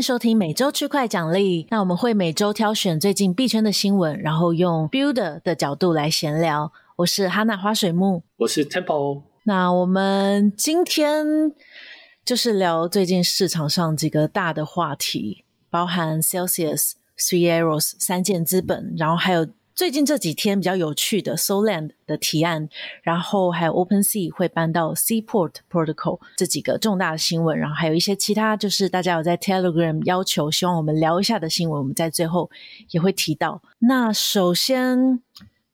迎收听每周区块奖励。那我们会每周挑选最近币圈的新闻，然后用 Builder 的角度来闲聊。我是哈娜花水木，我是 Temple。那我们今天就是聊最近市场上几个大的话题，包含 Celsius、Three Arrows、三箭资本，然后还有。最近这几天比较有趣的，Soland 的提案，然后还有 OpenSea 会搬到 Seaport Protocol 这几个重大的新闻，然后还有一些其他就是大家有在 Telegram 要求希望我们聊一下的新闻，我们在最后也会提到。那首先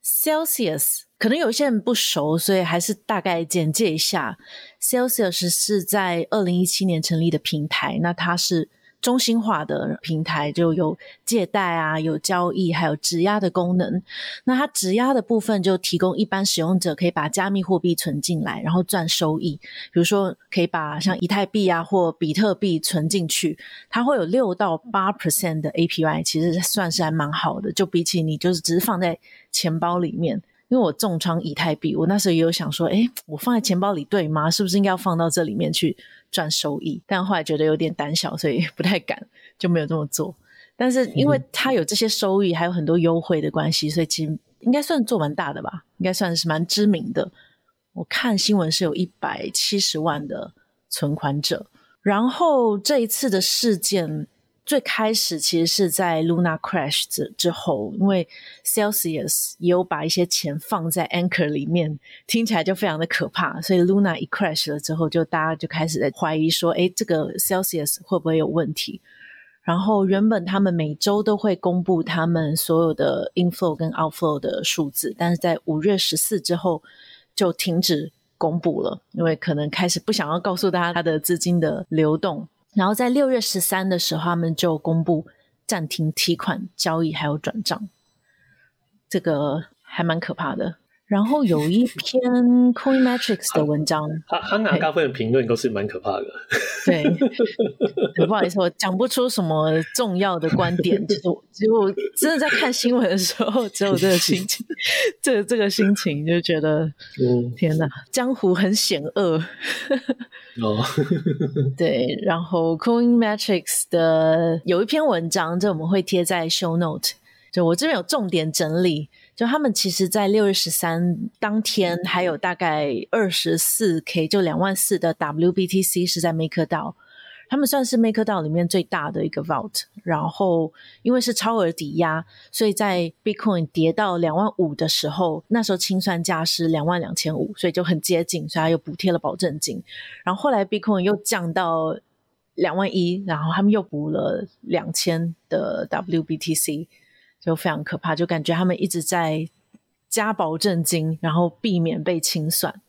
Celsius 可能有一些人不熟，所以还是大概简介一下。Celsius 是在二零一七年成立的平台，那它是。中心化的平台就有借贷啊，有交易，还有质押的功能。那它质押的部分就提供一般使用者可以把加密货币存进来，然后赚收益。比如说，可以把像以太币啊或比特币存进去，它会有六到八 percent 的 APY，其实算是还蛮好的。就比起你就是只是放在钱包里面。因为我重仓以太币，我那时候也有想说，诶，我放在钱包里对吗？是不是应该要放到这里面去赚收益？但后来觉得有点胆小，所以不太敢，就没有这么做。但是因为它有这些收益，还有很多优惠的关系，所以其实应该算做蛮大的吧，应该算是蛮知名的。我看新闻是有一百七十万的存款者，然后这一次的事件。最开始其实是在 Luna Crash 之之后，因为 Celsius 也有把一些钱放在 Anchor 里面，听起来就非常的可怕。所以 Luna 一 crash 了之后，就大家就开始在怀疑说，诶，这个 Celsius 会不会有问题？然后原本他们每周都会公布他们所有的 inflow 跟 outflow 的数字，但是在五月十四之后就停止公布了，因为可能开始不想要告诉大家他的资金的流动。然后在六月十三的时候，他们就公布暂停提款交易还有转账，这个还蛮可怕的。然后有一篇 Coin Metrics 的文章，他他拿大部分的评论都是蛮可怕的。对，不好意思，我讲不出什么重要的观点，就是只有真的在看新闻的时候，只有这个心情，这个这个心情就觉得，嗯，天哪，江湖很险恶。哦，对，然后 Coin Metrics 的有一篇文章，就我们会贴在 Show Note，就我这边有重点整理。就他们其实，在六月十三当天，还有大概二十四 K，就两万四的 WBTC 是在 make 到他们算是 make 到里面最大的一个 Vault。然后，因为是超额抵押，所以在 Bitcoin 跌到两万五的时候，那时候清算价是两万两千五，所以就很接近，所以他又补贴了保证金。然后后来 Bitcoin 又降到两万一，然后他们又补了两千的 WBTC。就非常可怕，就感觉他们一直在加保证金，然后避免被清算。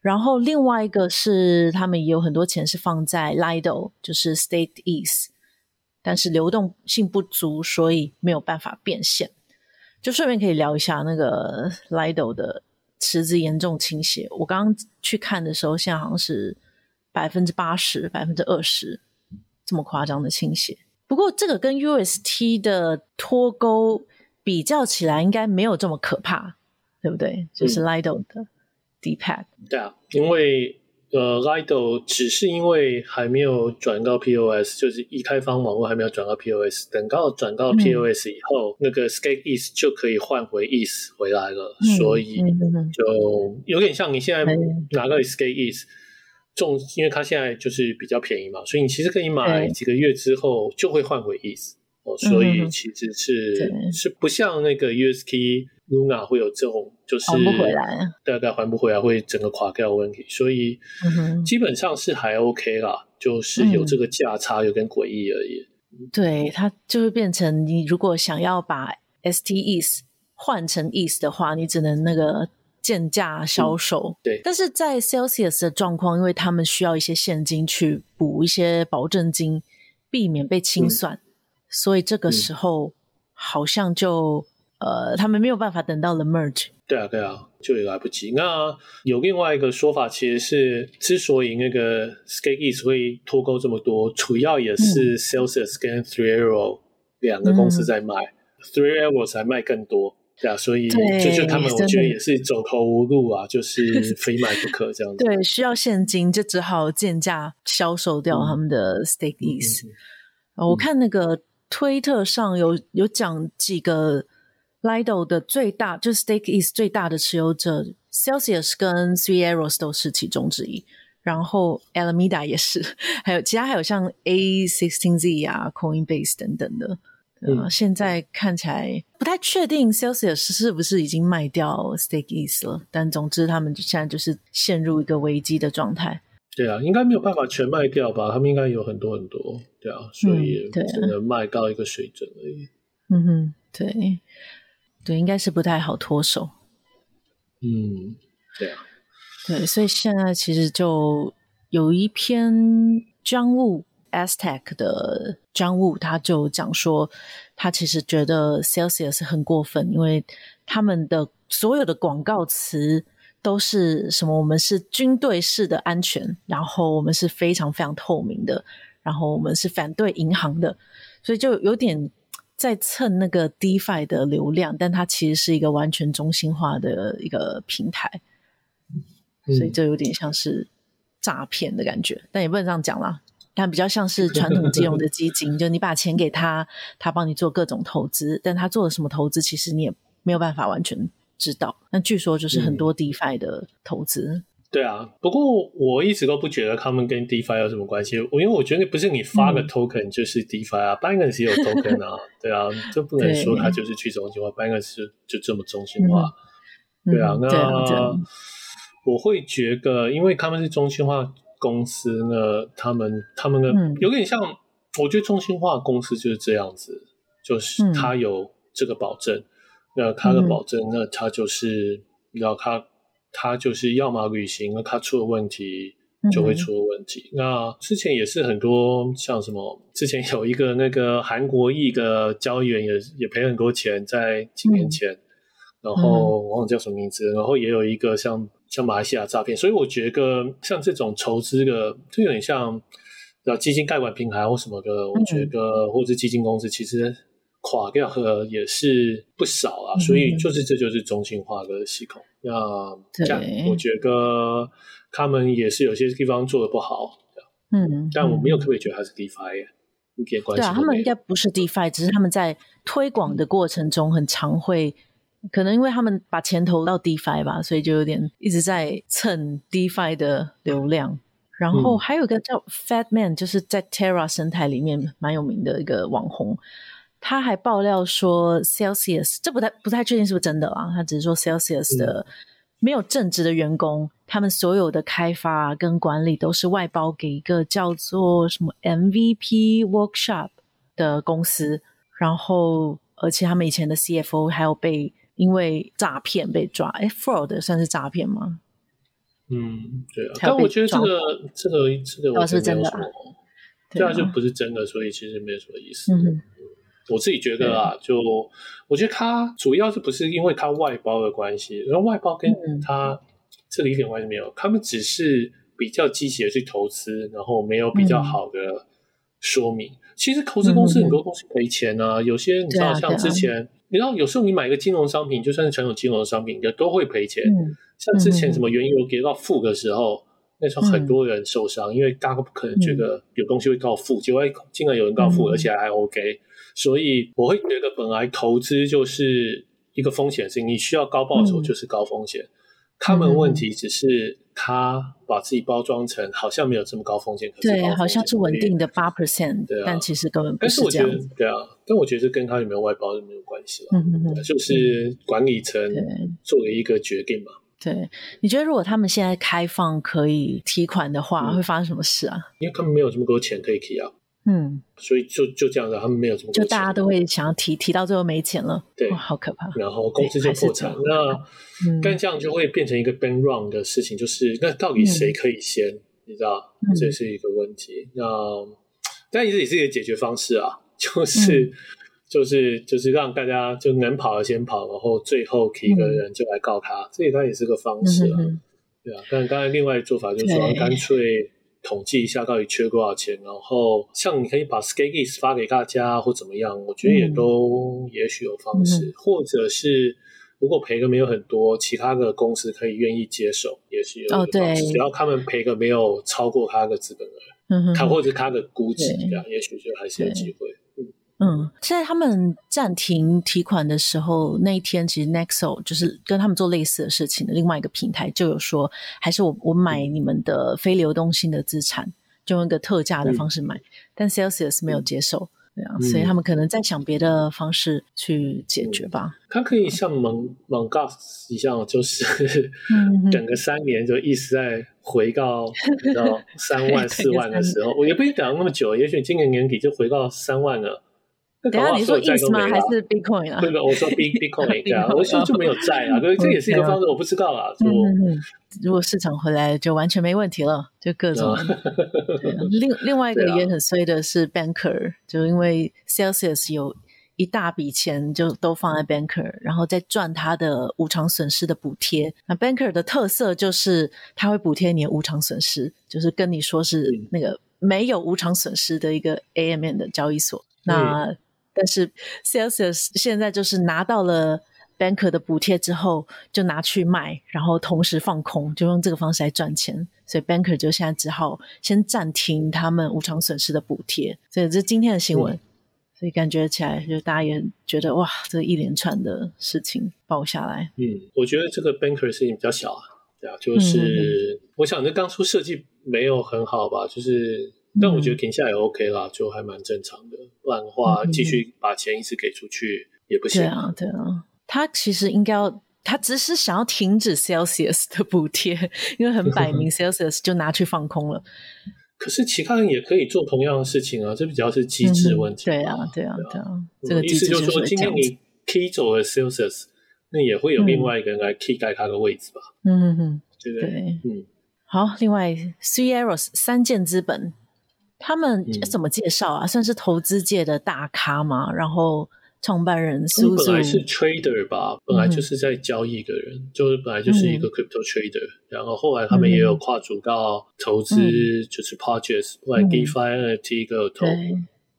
然后另外一个是，他们也有很多钱是放在 Lido，就是 State e a s t 但是流动性不足，所以没有办法变现。就顺便可以聊一下那个 Lido 的池子严重倾斜。我刚刚去看的时候，现在好像是百分之八十、百分之二十这么夸张的倾斜。不过，这个跟 UST 的脱钩比较起来，应该没有这么可怕，对不对？就是 Lido 的 DePad。对啊，因为呃，Lido 只是因为还没有转到 POS，就是一开放网络还没有转到 POS。等到转到 POS 以后，嗯、那个 Skate ETH 就可以换回 ETH 回来了，嗯、所以就有点像你现在拿个 Skate ETH。重，因为它现在就是比较便宜嘛，所以你其实可以买几个月之后就会换回 ETH 哦，所以其实是、嗯、是不像那个 UST Luna 会有这种就是还不回来，大概还不回来会整个垮掉的问题，所以基本上是还 OK 啦，就是有这个价差有点诡异而已。嗯、对，它就会变成你如果想要把 STETH 换成 ETH 的话，你只能那个。贱价销售，嗯，对。但是在 Celsius 的状况，因为他们需要一些现金去补一些保证金，避免被清算，嗯、所以这个时候好像就、嗯、呃，他们没有办法等到了 merge。对啊，对啊，就也来不及。那有另外一个说法，其实是之所以那个 Skate ETH 会脱钩这么多，主要也是 Celsius 跟 Three Arrows 两个公司在卖，嗯、Three Arrows 还卖更多。对啊，所以就就他们，我觉得也是走投无路啊，就是非卖不可这样子。对，需要现金，就只好贱价销售掉他们的 Stake ETH。我看那个推特上有有讲几个 Lido 的最大，就是 Stake East 最大的持有者，Celsius 跟 Three Arrows 都是其中之一，然后 Alameda 也是，还有其他还有像 A16Z 啊、Coinbase 等等的。嗯，现在看起来不太确定 Celsius 是不是已经卖掉 Stake East 了，但总之他们现在就是陷入一个危机的状态。对啊，应该没有办法全卖掉吧？他们应该有很多很多，对啊，所以只能卖到一个水准而已。嗯哼，对，对，应该是不太好脱手。嗯，对啊，对，所以现在其实就有一篇 John Wu Aztec 的 John Wu，他就讲说，他其实觉得 Celsius 很过分，因为他们的所有的广告词。都是什么？我们是军队式的安全，然后我们是非常非常透明的，然后我们是反对银行的，所以就有点在蹭那个 DeFi 的流量，但它其实是一个完全中心化的一个平台，所以就有点像是诈骗的感觉，嗯、但也不能这样讲啦，但比较像是传统金融的基金，就你把钱给他，他帮你做各种投资，但他做了什么投资，其实你也没有办法完全。知道，那据说就是很多 DeFi 的投资、嗯。对啊，不过我一直都不觉得他们跟 DeFi 有什么关系。我因为我觉得不是你发个 token 就是 DeFi 啊、嗯、，Binance 也有 token 啊，对啊，就不能说它就是去中心化，Binance 就这么中心化。嗯、对啊，那对我会觉得，因为他们是中心化公司呢，他们他们的有点像，嗯、我觉得中心化公司就是这样子，就是他有这个保证。嗯那他的保证，那他就是，你知道，他他就是要么履行，那他出了问题就会出了问题。嗯、那之前也是很多像什么，之前有一个那个韩国裔的交易员也也赔很多钱，在几年前，嗯、然后我忘了叫什么名字，然后也有一个像像马来西亚诈骗，所以我觉得像这种筹资的，就有点像叫基金盖管平台或什么的，我觉得或者是基金公司其实。垮掉的也是不少啊，所以就是这就是中心化的系统。那这样，我觉得他们也是有些地方做的不好。嗯，但我没有特别觉得他是 DeFi，一点关系。对啊，他们应该不是 DeFi，只是他们在推广的过程中很常会，可能因为他们把钱投到 DeFi 吧，所以就有点一直在蹭 DeFi 的流量。然后还有一个叫 Fatman，就是在 Terra 生态里面蛮有名的一个网红。他还爆料说，Celsius 这不太不太确定是不是真的啊？他只是说 Celsius 的没有正职的员工，嗯、他们所有的开发跟管理都是外包给一个叫做什么 MVP Workshop 的公司，然后而且他们以前的 CFO 还有被因为诈骗被抓，哎，fraud 算是诈骗吗？嗯，对啊。但我觉得这个这个这个我是真的，这样就不是真的，所以其实没有什么意思。嗯我自己觉得啊，就我觉得他主要是不是因为他外包的关系，然后外包跟他这个一点关系没有，他们只是比较积极的去投资，然后没有比较好的说明。其实投资公司很多东西赔钱啊，有些你知道，像之前你知道，有时候你买一个金融商品，就算是传统金融的商品，也都会赔钱。像之前什么原油跌到负的时候，那时候很多人受伤，因为大家不可能觉得有东西会告负，结果竟然有人告负，而且还 OK。所以我会觉得，本来投资就是一个风险性，你需要高报酬就是高风险。嗯、他们问题只是他把自己包装成好像没有这么高风险，可是对，好像是稳定的八 percent，对啊，但其实根本不是这样。但是我觉得，对啊，但我觉得这跟他有没有外包是没有关系了。嗯嗯嗯，就是管理层做了一个决定嘛。对，你觉得如果他们现在开放可以提款的话，嗯、会发生什么事啊？因为他们没有这么多钱可以提啊。嗯，所以就就这样子，他们没有什么钱，就大家都会想要提，提到最后没钱了，对，好可怕。然后公司就破产，那、嗯、但这样就会变成一个 bank run 的事情，就是那到底谁可以先？嗯、你知道，这是一个问题。嗯、那但也是也是一个解决方式啊，就是、嗯、就是就是让大家就能跑的先跑，然后最后提一个人就来告他，嗯、这也当然也是个方式对啊。但刚才另外的做法就是说，干脆。统计一下到底缺多少钱，然后像你可以把 Stake East 发给大家或怎么样，我觉得也都也许有方式，嗯、或者是如果赔的没有很多，其他的公司可以愿意接手，也是有一个方式，哦、对，只要他们赔个没有超过他的资本额。嗯，他或者他的估值这样，也许就还是有机会。嗯，在他们暂停提款的时候，那一天其实 Nexo 就是跟他们做类似的事情的另外一个平台就有说，还是我我买你们的非流动性的资产，就用一个特价的方式买，嗯、但 Celsius 没有接受，对啊、嗯，所以他们可能在想别的方式去解决吧。他、嗯、可以像 Mon Mongoose 一样，就是 等个三年，就一直在回到到三万 四万的时候，我也不一定等那么久，也许今年年底就回到三万了。等下你说 ins 吗？还是 Bitcoin 啊？对的，我说 B Bitcoin 这样，我说就没有债啊，所以这也是一个方式，我不知道啊。如果市场回来，就完全没问题了，就各种。另另外一个也很衰的是 Banker，就因为 Celsius 有一大笔钱就都放在 Banker，然后再赚他的无偿损失的补贴。那 Banker 的特色就是他会补贴你的无偿损失，就是跟你说是那个没有无偿损失的一个 AMM 的交易所。那但是 Celsius 现在就是拿到了 Banker 的补贴之后，就拿去卖，然后同时放空，就用这个方式来赚钱。所以 Banker 就现在只好先暂停他们无偿损失的补贴。所以这是今天的新闻。嗯、所以感觉起来，就大家也觉得哇，这一连串的事情爆下来。嗯，我觉得这个 Banker 事情比较小啊，对啊，就是、嗯、我想，这当初设计没有很好吧，就是。但我觉得停下也 OK 啦，就还蛮正常的。不然的话，继续把钱一直给出去也不行。对啊，对啊。他其实应该要，他只是想要停止 Celsius 的补贴，因为很摆明 Celsius 就拿去放空了。可是其他人也可以做同样的事情啊，这比较是机制问题。对啊，对啊，对啊。这个意思就是说，今天你 key 走了 Celsius，那也会有另外一个人来 key 盖他的位置吧？嗯嗯嗯，对不对？嗯。好，另外 Three Arrows 三箭资本。他们怎么介绍啊、嗯？算是投资界的大咖吗？然后创办人苏苏本来是 trader 吧，本来就是在交易的人，嗯、就是本来就是一个 crypto trader、嗯。然后后来他们也有跨足到投资，就是 projects，后来 DeFi NFT 个投。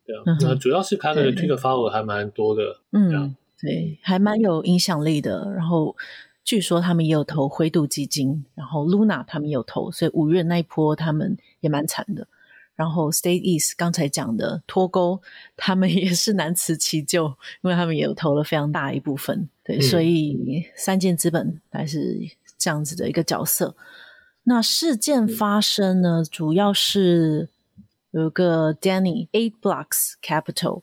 对啊，那主要是他的 Twitter follower 还蛮多的。嗯，对，还蛮有影响力的。然后据说他们也有投灰度基金，然后 Luna 他们也有投，所以五月那一波他们也蛮惨的。然后，State East 刚才讲的脱钩，他们也是难辞其咎，因为他们也有投了非常大一部分，对，嗯、所以三件资本还是这样子的一个角色。那事件发生呢，嗯、主要是有个 Danny Eight Blocks Capital，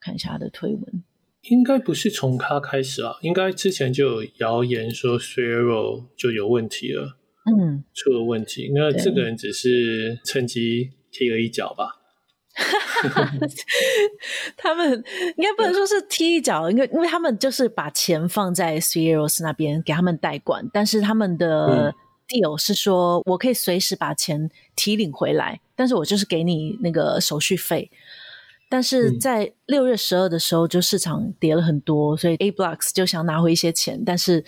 看一下他的推文，应该不是从他开始啊，应该之前就有谣言说 Arrows 就有问题了。嗯，出了问题。那这个人只是趁机踢了一脚吧？他们应该不能说是踢一脚，因为因为他们就是把钱放在 Three Arrows 那边给他们代管，但是他们的 deal 是说我可以随时把钱提领回来，但是我就是给你那个手续费。但是在六月十二的时候，就市场跌了很多，所以 A Blocks 就想拿回一些钱，但是。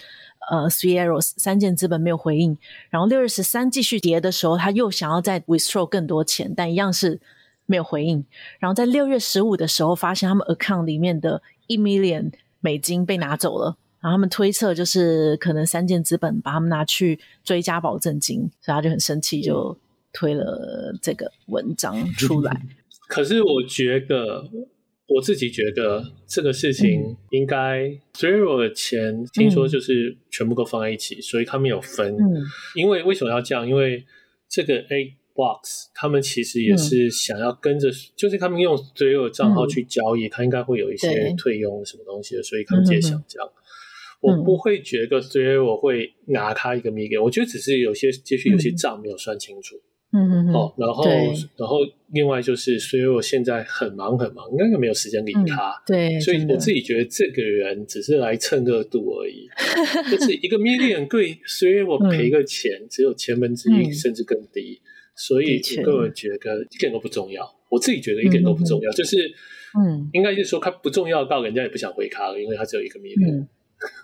呃，Three Arrows 三箭资本没有回应，然后六月十三继续跌的时候，他又想要再 withdraw 更多钱，但一样是没有回应。然后在六月十五的时候，发现他们 account 里面的一 million 美金被拿走了，然后他们推测就是可能三箭资本把他们拿去追加保证金，所以他就很生气，就推了这个文章出来。可是我觉得。我自己觉得这个事情应该 Arrows 的钱听说就是全部都放在一起，嗯、所以他们有分、嗯。因为为什么要这样？因为这个 Eight Blocks 他们其实也是想要跟着、嗯，就是他们用 Arrows 账号去交易，他、嗯、应该会有一些退佣什么东西的，所以他们也想这样、嗯。我不会觉得 Arrows 会拿他一个 million，我觉得只是有些也许有些账没有算清楚。嗯嗯嗯，好，然后然后另外就是，所以我现在很忙很忙，应该没有时间理他。嗯、对，所以我自己觉得这个人只是来蹭热度而已，就是一个 million 贵，所以我赔个钱、嗯、只有千分之一甚至更低，所以我个人觉得一点都不重要。我自己觉得一点都不重要，嗯、就是嗯，应该就是说他不重要到人家也不想回他了，因为他只有一个 million。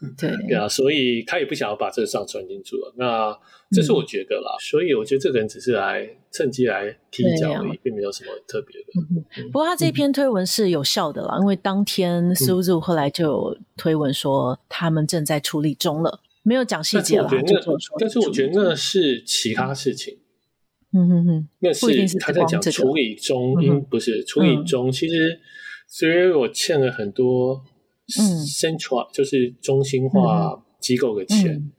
嗯 对对啊，所以他也不想要把这个账传清楚了。那这是我觉得啦，嗯、所以我觉得这个人只是来趁机来踢脚而已，啊、并没有什么特别的、嗯嗯。不过他这篇推文是有效的啦，嗯、因为当天 Suzu 后来就有推文说他们正在处理中了，没有讲细节了。但是我觉得那是其他事情。嗯哼哼，那是他在讲处理中，因、不是处理中。嗯、其实，所以我欠了很多 central，、嗯、就是中心化机构的钱。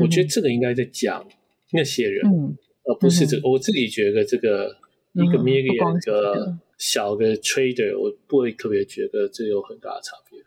我觉得这个应该在讲那些人，嗯、而不是这个。我自己觉得这个一个 million 个小的 trader，我不会特别觉得这有很大的差别。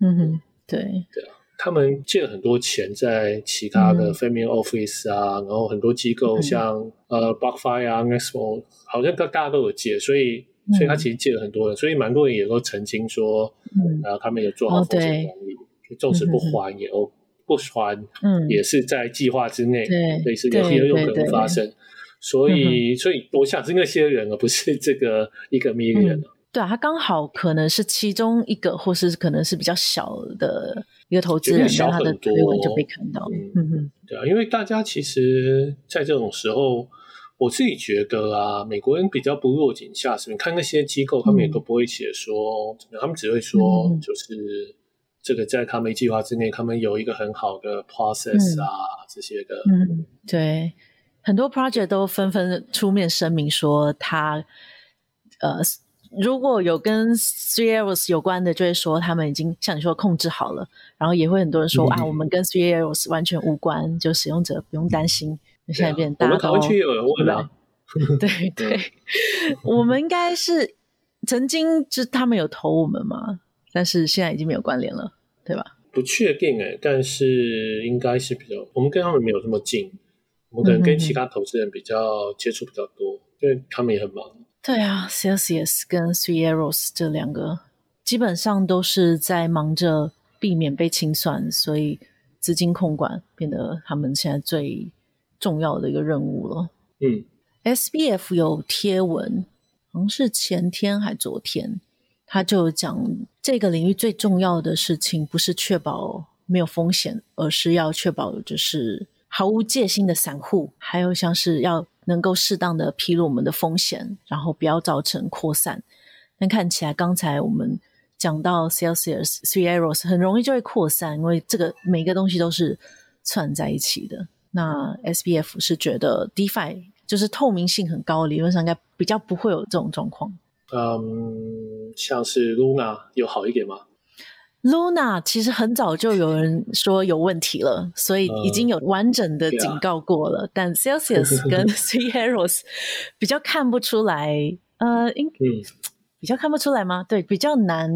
嗯哼，对对啊。他们借了很多钱在其他的 family office 啊，嗯、然后很多机构像、嗯、呃 BlockFi 啊 Nextmo 好像大大家都有借，所以、嗯、所以他其实借了很多人，所以蛮多人也都澄清说，嗯，然后他们有做好风险管理，纵使不还也哦不还，嗯，也是在计划之内，对，类似也有可能发生，所以所以我想是那些人而不是这个一个 million、嗯对啊，他刚好可能是其中一个，或是可能是比较小的一个投资人，然后他的推文就被看到。嗯嗯，对啊，因为大家其实，在这种时候，我自己觉得啊，美国人比较不落井下石。你看那些机构，他们也都不会写说，嗯、他们只会说，就是这个在他们计划之内，他们有一个很好的 process 啊，嗯、这些的。嗯，对，很多 project 都纷纷出面声明说他，他呃。如果有跟 Three Arrows 有关的，就会说他们已经像你说控制好了，然后也会很多人说、嗯、啊，我们跟 Three Arrows 完全无关，就使用者不用担心。嗯、现在变大都，我们台湾区有人问啊，对 对，我们应该是曾经就他们有投我们嘛，但是现在已经没有关联了，对吧？不确定诶，但是应该是比较，我们跟他们没有这么近，我们可能跟其他投资人比较接触比较多，嗯、因为他们也很忙。对啊，Celsius 跟 Three Arrows 这两个基本上都是在忙着避免被清算，所以资金控管变得他们现在最重要的一个任务了。嗯，SBF 有贴文，好像是前天还昨天，他就讲这个领域最重要的事情不是确保没有风险，而是要确保就是毫无戒心的散户，还有像是要。能够适当的披露我们的风险，然后不要造成扩散。但看起来刚才我们讲到 Celsius、Three Arrows 很容易就会扩散，因为这个每个东西都是串在一起的。那 SBF 是觉得 DeFi 就是透明性很高，理论上应该比较不会有这种状况。嗯，像是 Luna 有好一点吗？Luna 其实很早就有人说有问题了，所以已经有完整的警告过了。Uh, 但 Celsius 跟 Three Arrows 比较看不出来，呃，应、嗯、比较看不出来吗？对，比较难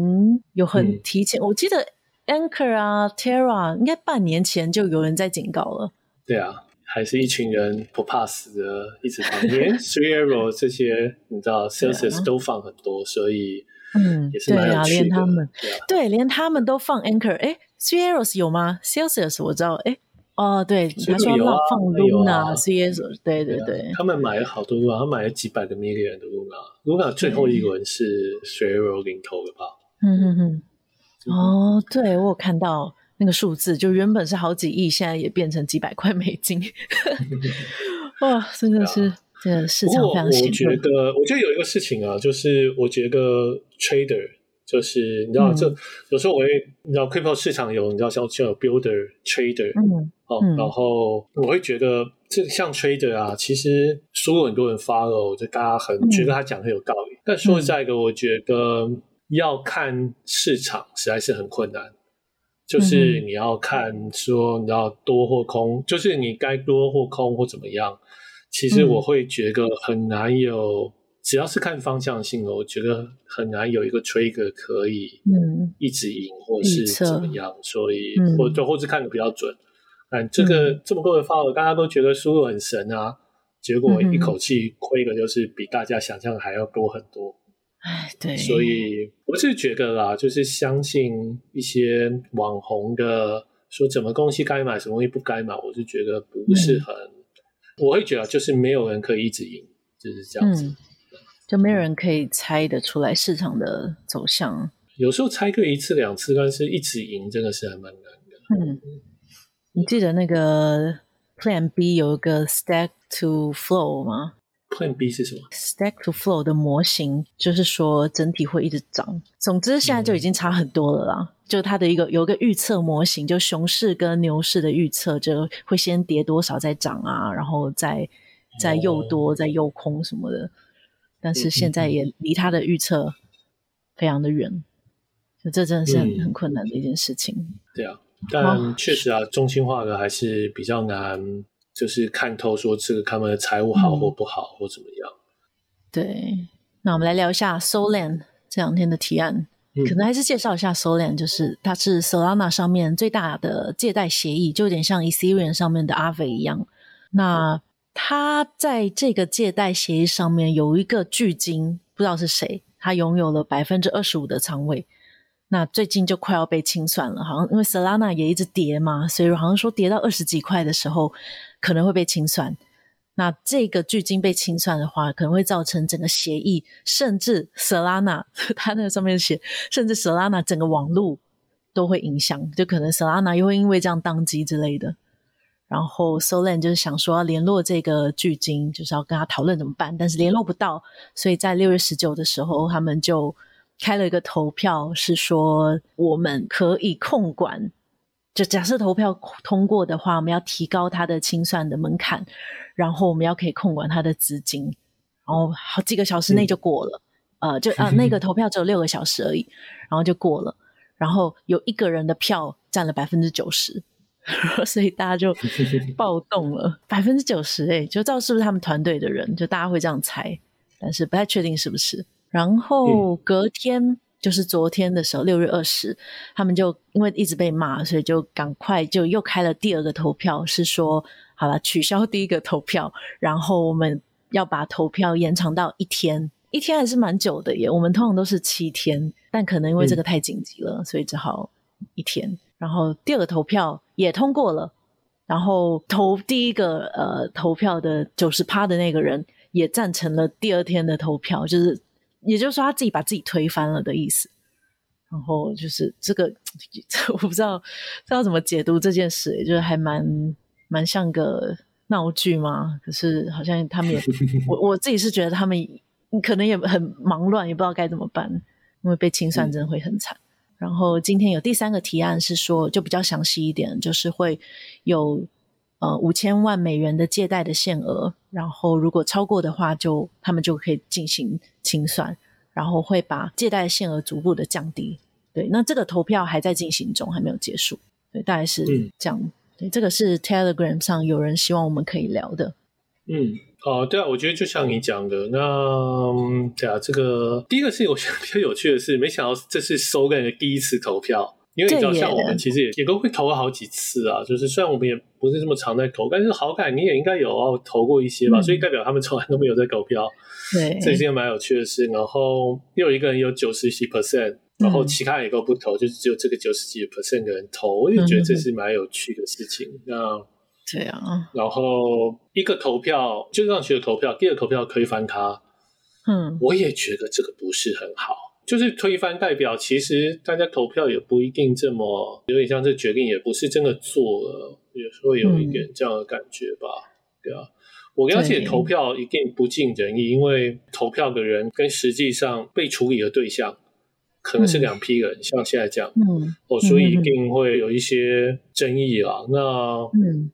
有很提前。嗯、我记得 Anchor 啊，Terra 应该半年前就有人在警告了。对啊，还是一群人不怕死的，一直放，连 Three Arrow 这些你知道 s e l s i u s 都放很多，所以。嗯，对啊，连他们，对,、连他们都放 anchor。哎，Cieros 有吗？Sales 我知道，哎，哦，对，他说他放 Luna，Cieros，、对对对、他们买了好多股他买了几百个 million 的 Luna，Luna 最后一轮是 Cieros 领头的吧？嗯嗯嗯，哦，对我有看到。那个数字，就原本是好几亿，现在也变成几百块美金，哇，真的是。对，市场非常。我觉得，我觉得有一个事情啊，就是我觉得 trader 就是你知道，这、嗯、有时候我会你知道，crypto 市场有你知道像像有 builder trader，嗯，哦，嗯、然后我会觉得这像 trader 啊，其实说很多人 follow，就大家很、嗯、觉得他讲很有道理。但说实在的，我觉得要看市场实在是很困难，就是你要看说你要多或空，就是你该多或空或怎么样。其实我会觉得很难有，嗯、只要是看方向性的，我觉得很难有一个 trigger 可以嗯一直赢，嗯、或是怎么样，所以、嗯、或者或是看的比较准。但这个、嗯、这么多的 follow，大家都觉得输入很神啊，结果一口气亏的就是比大家想象还要多很多。哎，对，所以我是觉得啦，就是相信一些网红的说，什么东西该买，什么东西不该买，我是觉得不是很。嗯我会觉得，就是没有人可以一直赢，就是这样子，嗯、就没有人可以猜得出来市场的走向。有时候猜个一次两次，但是一直赢真的是还蛮难的。嗯，你记得那个 Plan B 有一个 Stack to Flow 吗？Plan B 是什么？Stack to Flow 的模型就是说整体会一直涨。总之现在就已经差很多了啦。嗯、就它的一个有一个预测模型，就熊市跟牛市的预测，就会先跌多少再涨啊，然后再再又多，再又空什么的，但是现在也离它的预测非常的远，就这真的是很很困难的一件事情。对啊，但确实啊，中心化的还是比较难，就是看透说这个他们的财务好或不好或怎么样。对，那我们来聊一下 Solana 这两天的提案。可能还是介绍一下 Solana，就是它是 Solana 上面最大的借贷协议，就有点像 Ethereum 上面的 Aave 一样。那它在这个借贷协议上面有一个巨鲸，不知道是谁，他拥有了百分之二十五的仓位。那最近就快要被清算了，好像因为 Solana 也一直跌嘛，所以好像说跌到二十几块的时候，可能会被清算。那这个巨鲸被清算的话，可能会造成整个协议，甚至 Solana，它那个上面写，甚至 Solana 整个网络都会影响，就可能 Solana 又会因为这样当机之类的。然后 Solana 就是想说要联络这个巨鲸，就是要跟他讨论怎么办，但是联络不到，所以在六月十九的时候，他们就开了一个投票，是说我们可以控管。就假设投票通过的话，我们要提高它的清算的门槛，然后我们要可以控管它的资金，然后好几个小时内就过了，嗯、呃，就啊、呃、那个投票只有六个小时而已，然后就过了，然后有一个人的票占了百分之九十，所以大家就 暴动了，百分之九十哎，就知道是不是他们团队的人，就大家会这样猜，但是不太确定是不是，然后隔天。嗯就是昨天的时候，六月二十，他们就因为一直被骂，所以就赶快就又开了第二个投票，是说好了取消第一个投票，然后我们要把投票延长到一天，一天还是蛮久的耶。我们通常都是七天，但可能因为这个太紧急了，嗯、所以只好一天。然后第二个投票也通过了，然后投第一个呃投票的九十趴的那个人也赞成了第二天的投票，就是。也就是说，他自己把自己推翻了的意思。然后就是这个，我不知道知道怎么解读这件事，就是还蛮蛮像个闹剧嘛。可是好像他们也，我我自己是觉得他们可能也很忙乱，也不知道该怎么办，因为被清算真的会很惨。嗯、然后今天有第三个提案是说，就比较详细一点，就是会有。呃，五千万美元的借贷的限额，然后如果超过的话就，就他们就可以进行清算，然后会把借贷的限额逐步的降低。对，那这个投票还在进行中，还没有结束。对，大概是这样。嗯、对，这个是 Telegram 上有人希望我们可以聊的。嗯，哦，对啊，我觉得就像你讲的，那对啊，这个第一个是我觉得比较有趣的是，没想到这是 Solana 的第一次投票。因为你知道，像我们其实也也都会投过好几次啊。就是虽然我们也不是这么常在投，但是好感你也应该有要投过一些吧。嗯、所以代表他们从来都没有在投票。对，这是一件蛮有趣的事。然后又有一个人有九十几 percent，然后其他人也都不投，嗯、就是只有这个九十几 percent 的人投。我也觉得这是蛮有趣的事情。嗯、那对啊，然后一个投票就让去的投票，第二个投票推翻他。嗯，我也觉得这个不是很好。就是推翻代表，其实大家投票也不一定这么有点像这决定，也不是真的做了，有时候有一点这样的感觉吧，嗯、对啊。我了解投票一定不尽人意，因为投票的人跟实际上被处理的对象可能是两批人，嗯、像现在这样，嗯，哦，所以一定会有一些争议啊。那，嗯，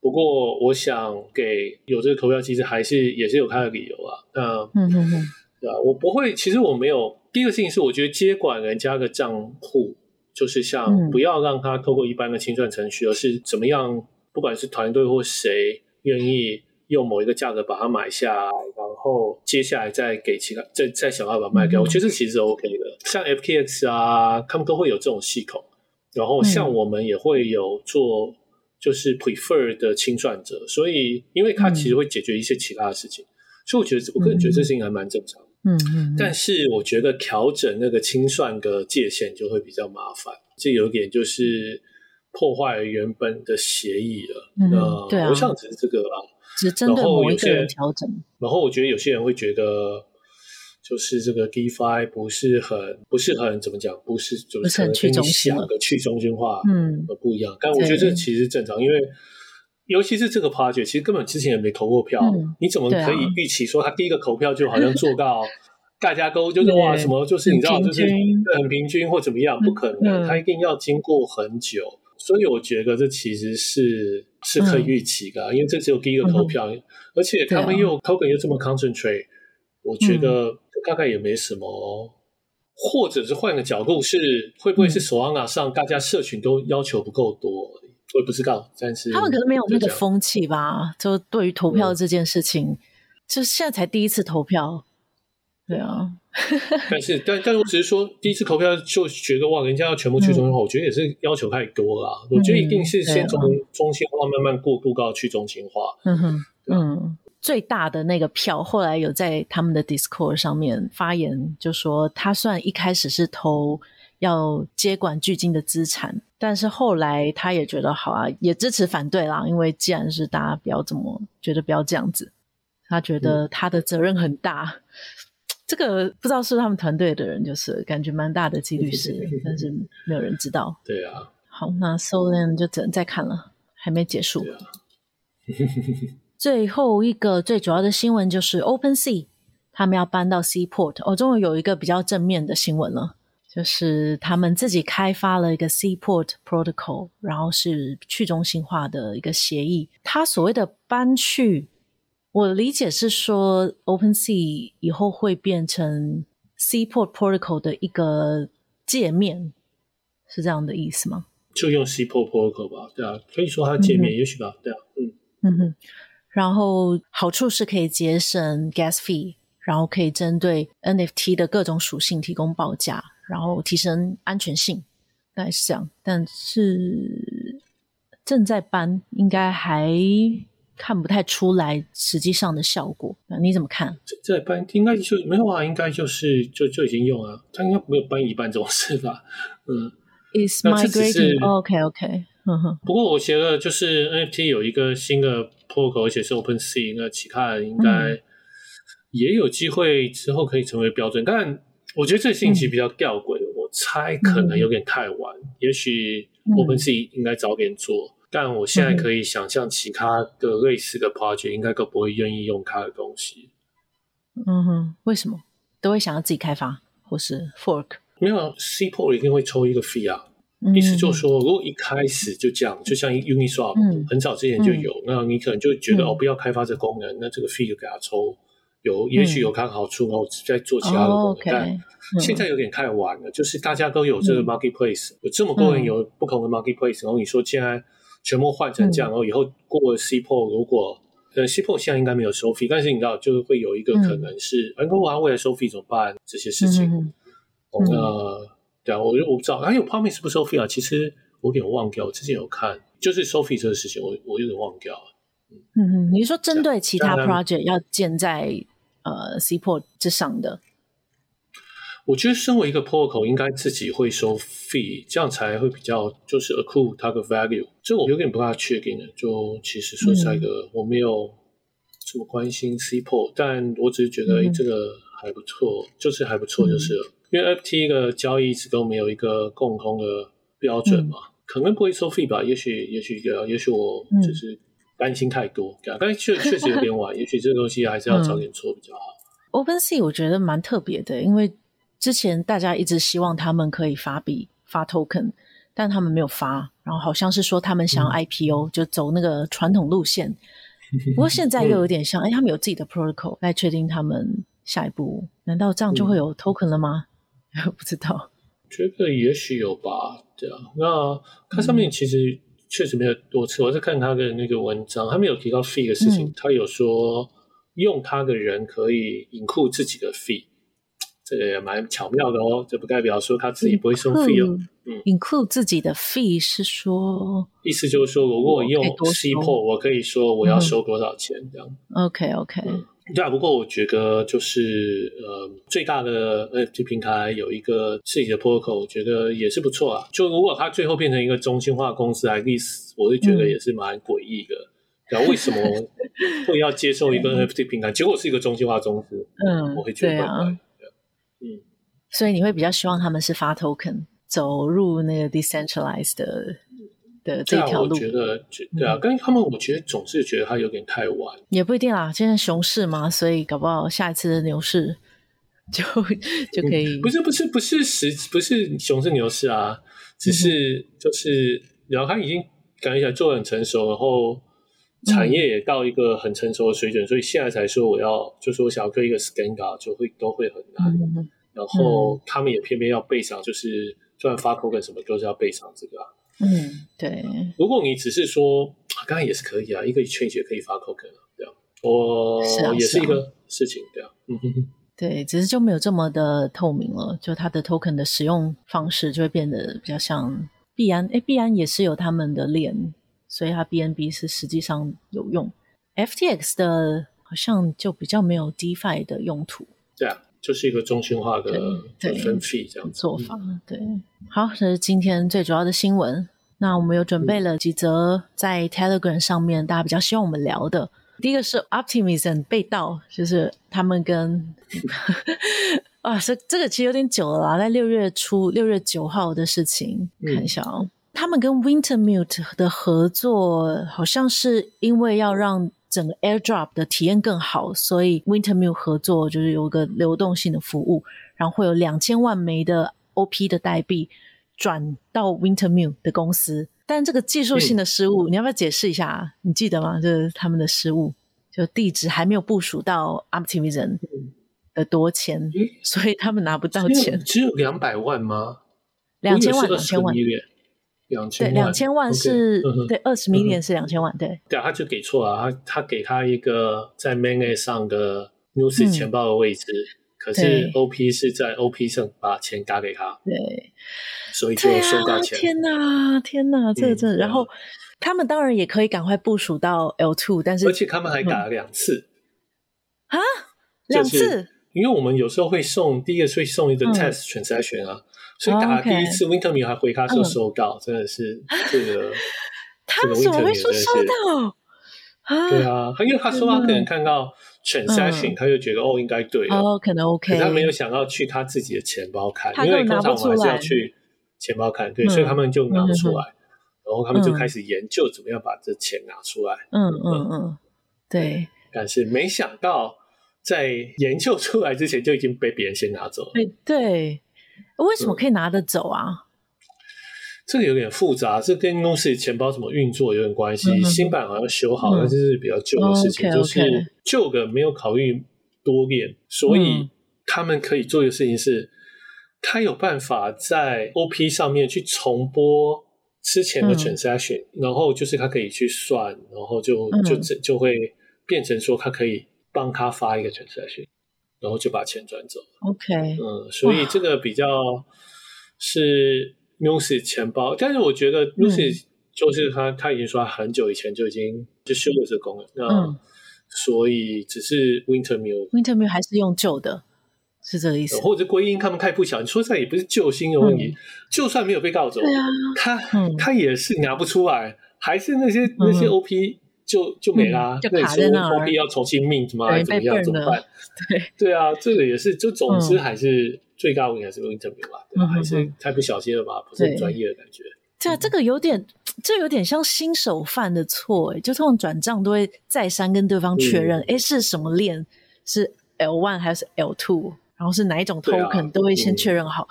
不过我想给有这个投票其实，还是也是有它的理由啊。那，嗯嗯嗯，对啊，我不会，其实我没有。第一个事情是，我觉得接管人家的账户，就是像不要让他透过一般的清算程序，嗯、而是怎么样，不管是团队或谁愿意用某一个价格把它买下来，然后接下来再给其他，再再想办法卖掉。嗯、我觉得这其实是 OK 的。像 FTX 啊，他们都会有这种系统。然后像我们也会有做，就是 prefer 的清算者。嗯、所以，因为他其实会解决一些其他的事情，嗯、所以我觉得，我个人觉得这事情还蛮正常。嗯嗯，但是我觉得调整那个清算的界限就会比较麻烦，这有点就是破坏原本的协议了。嗯，对啊，我想只是这个啊，只针对某一个人调整。然后我觉得有些人会觉得，就是这个 DeFi 不是很不是很怎么讲，不是就是跟你想的去中心化嗯不一样。嗯、但我觉得这其实正常，因为尤其是这个 project，其实根本之前也没投过票，嗯、你怎么可以预期说他第一个投票就好像做到 大家都就是哇什么就是你知道就是很平均或怎么样？不可能，他一定要经过很久，所以我觉得这其实是是可以预期的，嗯、因为这只有第一个投票，嗯、而且他们又 token 又这么 concentrate，、嗯、我觉得大概也没什么。或者是换个角度是，是会不会是 Solana 上大家社群都要求不够多？我也不知道，但是他们可能没有那个风气吧。就对于投票这件事情，嗯、就现在才第一次投票，对啊。但是，但但是我只是说，第一次投票就觉得哇，人家要全部去中心化，嗯、我觉得也是要求太多了。嗯、我觉得一定是先从中心化慢慢过渡到去中心化。嗯哼，嗯。最大的那个票，后来有在他们的 Discord 上面发言，就说他虽然一开始是投要接管巨鲸的资产，但是后来他也觉得好啊，也支持反对啦，因为既然是大家不要这么觉得，不要这样子，他觉得他的责任很大。嗯、这个不知道是他们团队的人，就是感觉蛮大的几率是，但是没有人知道。对啊，好，那 Solana 就只能再看了，还没结束。最后一个最主要的新闻就是 OpenSea，他们要搬到 Seaport。哦，终于有一个比较正面的新闻了，就是他们自己开发了一个 Seaport Protocol，然后是去中心化的一个协议。它所谓的搬去，我理解是说 OpenSea 以后会变成 Seaport Protocol 的一个界面，是这样的意思吗？就用 Seaport Protocol 吧，对啊，可以说它的界面，嗯、也许吧，对啊，嗯嗯哼。然后好处是可以节省 gas fee，然后可以针对 NFT 的各种属性提供报价，然后提升安全性，大概是这样。但是正在搬，应该还看不太出来实际上的效果。那你怎么看？正在搬应该就没有啊，应该就是就就已经用了，他应该没有搬一半这种事吧？嗯，is migrating。OK OK。不过我觉得就是 NFT 有一个新的 protocol，而且是 OpenSea，那其他人应该也有机会之后可以成为标准。嗯、但我觉得这个信息比较吊诡，嗯、我猜可能有点太晚。嗯、也许 OpenSea 应该早点做，嗯、但我现在可以想象其他的类似的 project 应该都不会愿意用它的东西。嗯哼，为什么？都会想要自己开发或是 fork？没有，Seaport 一定会抽一个 fee 啊。意思就是说，如果一开始就这样，就像 Uniswap、嗯、很早之前就有，嗯、那你可能就觉得、嗯、哦，不要开发这功能，那这个 fee 就给他抽，有也许有看好处，然后再做其他的功能。但现在有点太晚了，嗯、就是大家都有这个 marketplace，、嗯、有这么多人有不同的 marketplace，、嗯、然后你说现在全部换成这样，嗯、然后以后过了 Seaport，如果呃 Seaport 现在应该没有收费，但是你知道，就是会有一个可能是，哎、嗯，那我要为了收费怎么办？这些事情，嗯嗯、那。对啊，我我不知道，还有 Promise 不收费啊？其实我有点忘掉，我之前有看，就是收费这个事情，我我有点忘掉了。嗯嗯，你是说针对其他 project 要建在呃 Seaport 之上的？我觉得身为一个 protocol 应该自己会收费，这样才会比较就是 accrue 它的 value。这我有点不大确定的。就其实说实在的，嗯、我没有这么关心 Seaport，但我只是觉得、嗯、这个还不错，就是还不错，就是了。嗯因为 FT 的交易一直都没有一个共同的标准嘛，嗯、可能不会收费吧？也许，也许，也许我就是担心太多，嗯、但确 确实有点晚。也许这个东西还是要早点做比较好。嗯、OpenSea 我觉得蛮特别的，因为之前大家一直希望他们可以发币发 token，但他们没有发，然后好像是说他们想要 IPO，、嗯、就走那个传统路线。不过现在又有点像，哎、嗯，他们有自己的 protocol 来确定他们下一步，难道这样就会有 token 了吗？嗯 不知道，觉得也许有吧，对啊。那它上面其实确实没有多次，嗯、我在看他的那个文章，他没有提到 fee 的事情。嗯、他有说用他的人可以 include 自己的 fee，这个也蛮巧妙的哦。这不代表说他自己不会收 fee 哦。嗯，include 自己的 fee 是说，意思就是说，如果我用 Seaport，我可以说我要收多少钱这样。OK OK。嗯对啊，不过我觉得就是呃，最大的 NFT 平台有一个自己的 protocol，我觉得也是不错啊。就如果它最后变成一个中心化公司，at least 我会觉得也是蛮诡异的。然后、嗯、为什么会要接受一个 NFT 平台，结果是一个中心化公司？嗯，我会觉得。嗯，所以你会比较希望他们是发 token 走入那个 decentralized 的。的这条路，我觉得，对啊，跟他们，我觉得总是觉得他有点太晚，也不一定啦。现在熊市嘛，所以搞不好下一次的牛市就就可以。不是不是不是时不是熊市牛市啊，只是就是然后他已经感觉起来做得很成熟，然后产业也到一个很成熟的水准，嗯、所以现在才说我要，就说我想要做一个 scan card 就会都会很难。嗯、然后他们也偏偏要备上，就是就算发 token 什么都是要备上这个、啊。嗯，对。如果你只是说，刚才也是可以啊，一个 exchange 也可以发 token 啊，对啊，我、啊、也是一个事情，对啊，嗯哼哼。对，只是就没有这么的透明了，就它的 token 的使用方式就会变得比较像币安，诶，币安也是有他们的链，所以它 BNB 是实际上有用，FTX 的好像就比较没有 DeFi 的用途。对啊，就是一个中心化的分费这样做法。对，好，这是今天最主要的新闻。那我们有准备了几则在 Telegram 上面大家比较希望我们聊的。第一个是 Optimism 被盗，就是他们跟 啊，这这个其实有点久了啦，在六月初六月九号的事情，嗯、看一下哦。他们跟 Wintermute 的合作，好像是因为要让整个 AirDrop 的体验更好，所以 Wintermute 合作就是有个流动性的服务，然后会有两千万枚的 OP 的代币转到 Wintermute 的公司。但这个技术性的失误，嗯、你要不要解释一下？你记得吗？就是他们的失误，就地址还没有部署到 Optimism 的多钱，嗯、所以他们拿不到钱。只有两百万吗？两千万，两千万，两千万，对，两千万是对，二十 million 是两千万，对。对啊，他就给错了，他他给他一个在 Mainnet 上的 Gnosis 钱包的位置。嗯可是 OP 是在 OP 上把钱打给他，对，所以就收到钱。啊、天哪，天哪，这个真的。嗯、然后他们当然也可以赶快部署到 L two，但是而且他们还打了两次啊，两次。因为我们有时候会送第一个会送一个 test transaction 啊，嗯、所以打了第一次 Wintermute 还回他说收到，嗯、真的是 这个。他怎么会说收到？啊，对啊，他因为他说他可能看到。transaction，他就觉得哦，应该对了，哦，可能 OK，可他没有想到去他自己的钱包看，因为通常我们还是要去钱包看，对，所以他们就拿不出来，然后他们就开始研究怎么样把这钱拿出来。嗯嗯嗯，对。但是没想到在研究出来之前就已经被别人先拿走了。对，为什么可以拿得走啊？这个有点复杂，这跟公司钱包怎么运作有点关系。嗯、新版好像修好，但这是比较旧的事情，嗯、就是旧的没有考虑多链，所以他们可以做的事情是，他有办法在 OP 上面去重播之前的 transaction，、嗯、然后就是他可以去算，然后就就就会变成说他可以帮他发一个 transaction，然后就把钱转走。OK，嗯，所以这个比较是。Music 钱包，但是我觉得 Music 就是他，嗯、他已经说他很久以前就已经就修了这个功能，那、嗯、所以只是 Wintermute，Wintermute 还是用旧的，是这个意思。或者归因他们太不巧，你说这也不是救星的问题，嗯、就算没有被盗走，啊、他、嗯、他也是拿不出来，还是那些那些 OP 就就没啦，就卡在那，OP 要重新 mint 吗？还是怎么样？怎么办？对对啊，这个也是，就总之还是。嗯最大问题还是 Wintermute 吧，对吧？还是太不小心了吧？不是很专业的感觉。对啊，这个有点，这有点像新手犯的错哎，就通常转账都会再三跟对方确认，诶，是什么链？是 L one 还是 L two？然后是哪一种 token？都会先确认好。